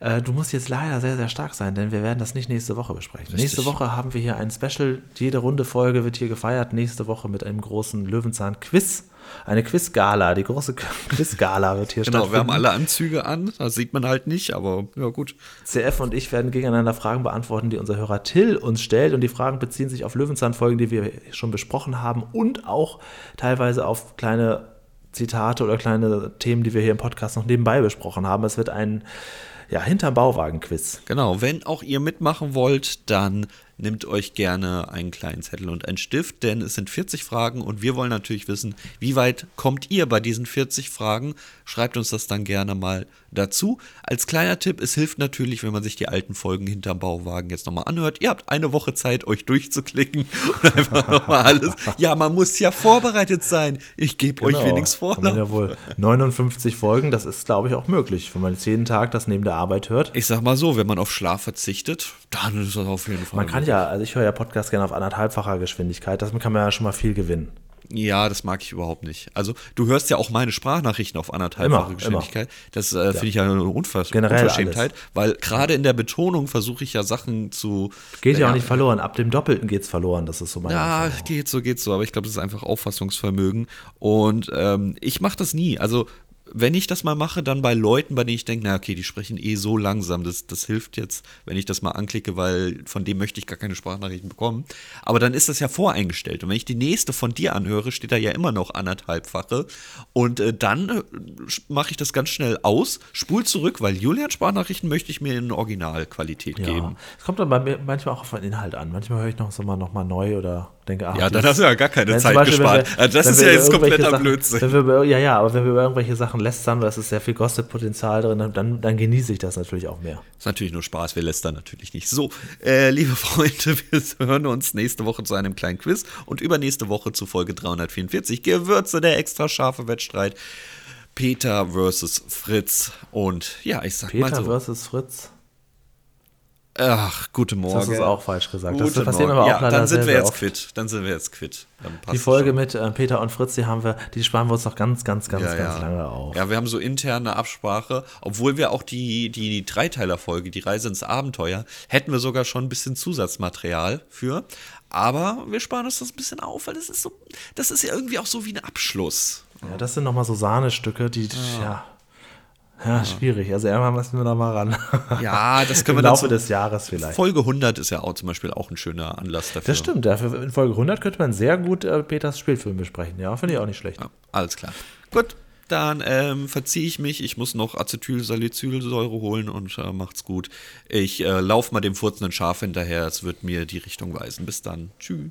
Äh, du musst jetzt leider sehr, sehr stark sein, denn wir werden das nicht nächste Woche besprechen. Richtig. Nächste Woche haben wir hier ein Special. Jede Runde Folge wird hier gefeiert. Nächste Woche mit einem großen Löwenzahn-Quiz. Eine Quiz-Gala. Die große <laughs> Quiz-Gala wird hier Genau, wir stattfinden. haben alle Anzüge an, das sieht man halt nicht, aber ja gut. CF und ich werden gegeneinander Fragen beantworten, die unser Hörer Till uns stellt. Und die Fragen beziehen sich auf Löwenzahn-Folgen, die wir schon besprochen haben und auch teilweise auf kleine Zitate oder kleine Themen, die wir hier im Podcast noch nebenbei besprochen haben. Es wird ein ja, hinterm Bauwagen-Quiz. Genau, wenn auch ihr mitmachen wollt, dann nehmt euch gerne einen kleinen Zettel und einen Stift, denn es sind 40 Fragen und wir wollen natürlich wissen, wie weit kommt ihr bei diesen 40 Fragen? Schreibt uns das dann gerne mal dazu. Als kleiner Tipp, es hilft natürlich, wenn man sich die alten Folgen hinterm Bauwagen jetzt nochmal anhört. Ihr habt eine Woche Zeit, euch durchzuklicken und einfach nochmal alles. Ja, man muss ja vorbereitet sein. Ich gebe euch wenigstens Vorlauf. ja wohl 59 Folgen, das ist, glaube ich, auch möglich, wenn man jetzt jeden Tag das neben der Arbeit hört. Ich sag mal so, wenn man auf Schlaf verzichtet, dann ist das auf jeden Fall. Man kann ja, also ich höre ja Podcasts gerne auf anderthalbfacher Geschwindigkeit, damit kann man ja schon mal viel gewinnen. Ja, das mag ich überhaupt nicht. Also, du hörst ja auch meine Sprachnachrichten auf anderthalbfache Immer, Geschwindigkeit. Das äh, finde ich ja eine Unver Generell Unverschämtheit, weil gerade in der Betonung versuche ich ja Sachen zu. Geht ja auch nicht verloren. Ab dem Doppelten geht's verloren. Das ist so meine Ja, Erfahrung. geht so, geht so, aber ich glaube, das ist einfach Auffassungsvermögen. Und ähm, ich mache das nie. Also, wenn ich das mal mache, dann bei Leuten, bei denen ich denke, na okay, die sprechen eh so langsam, das, das hilft jetzt, wenn ich das mal anklicke, weil von dem möchte ich gar keine Sprachnachrichten bekommen. Aber dann ist das ja voreingestellt. Und wenn ich die nächste von dir anhöre, steht da ja immer noch anderthalbfache. Und äh, dann äh, mache ich das ganz schnell aus, spul zurück, weil Julian Sprachnachrichten möchte ich mir in Originalqualität Ja. geben. Es kommt dann bei mir manchmal auch auf den Inhalt an. Manchmal höre ich noch so mal, noch mal neu oder denke, ach, Ja, dann hast du ja gar keine Zeit Beispiel, gespart. wenn Also das ist wir ja jetzt kompletter Sachen, Blödsinn. Wir ja, ja, aber wenn wir über irgendwelche Sachen lästern, da ist sehr viel Gossip-Potenzial drin, dann, dann genieße ich das natürlich auch mehr. Ist natürlich nur Spaß, wir lästern natürlich nicht. So, äh, liebe Freunde, <laughs> wir hören uns nächste Woche zu einem kleinen Quiz und übernächste Woche zu Folge 344. Gewürze der extra scharfe Wettstreit. Peter versus Fritz. Und ja, ich sag mal Peter so. versus Fritz. Ach, guten Morgen. Das hast du auch falsch gesagt. Guten das passiert aber auch ja, leider dann sind wir jetzt oft. quitt. Dann sind wir jetzt quitt. Die Folge schon. mit äh, Peter und Fritz, die haben wir, die sparen wir uns noch ganz, ganz, ganz, ja, ganz ja. lange auf. Ja, wir haben so interne Absprache, obwohl wir auch die, die Dreiteiler-Folge, die Reise ins Abenteuer, hätten wir sogar schon ein bisschen Zusatzmaterial für. Aber wir sparen uns das ein bisschen auf, weil das ist so, das ist ja irgendwie auch so wie ein Abschluss. Ja, das sind nochmal so Sahnestücke, die, ja, ja, schwierig. Also irgendwann müssen wir da mal ran. <laughs> Ja, das können Im wir dann Laufe des Jahres vielleicht. Folge 100 ist ja auch zum Beispiel auch ein schöner Anlass dafür. Das stimmt, dafür in Folge 100 könnte man sehr gut äh, Peters Spielfilm besprechen. Ja, finde ich auch nicht schlecht. Ja, alles klar. Gut, dann ähm, verziehe ich mich. Ich muss noch Acetylsalicylsäure holen und äh, macht's gut. Ich äh, laufe mal dem furzenden Schaf hinterher. Es wird mir die Richtung weisen. Bis dann. Tschüss.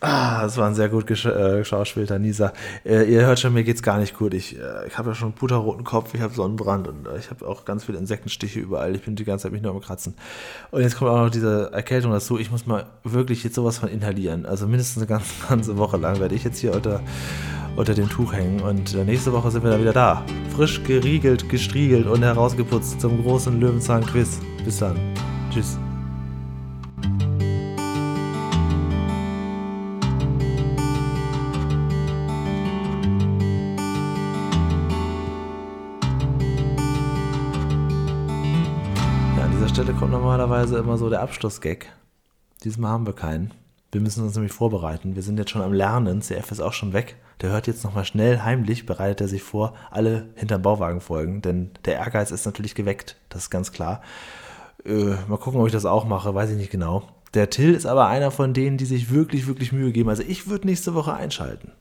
Ah, das war ein sehr gut äh, geschauspielter Nieser. Äh, ihr hört schon, mir geht's gar nicht gut. Ich, äh, ich habe ja schon einen puterroten Kopf, ich habe Sonnenbrand und äh, ich habe auch ganz viele Insektenstiche überall. Ich bin die ganze Zeit mich nur am Kratzen. Und jetzt kommt auch noch diese Erkältung dazu. Ich muss mal wirklich jetzt sowas von inhalieren. Also mindestens eine ganze, <laughs> ganze Woche lang werde ich jetzt hier unter, unter dem Tuch hängen. Und äh, nächste Woche sind wir dann wieder da. Frisch geriegelt, gestriegelt und herausgeputzt zum großen Löwenzahn-Quiz. Bis dann. Tschüss. Normalerweise immer so der Abschlussgag. Diesmal haben wir keinen. Wir müssen uns nämlich vorbereiten. Wir sind jetzt schon am Lernen. CF ist auch schon weg. Der hört jetzt nochmal schnell, heimlich, bereitet er sich vor, alle hinterm Bauwagen folgen. Denn der Ehrgeiz ist natürlich geweckt. Das ist ganz klar. Äh, mal gucken, ob ich das auch mache. Weiß ich nicht genau. Der Till ist aber einer von denen, die sich wirklich, wirklich Mühe geben. Also ich würde nächste Woche einschalten.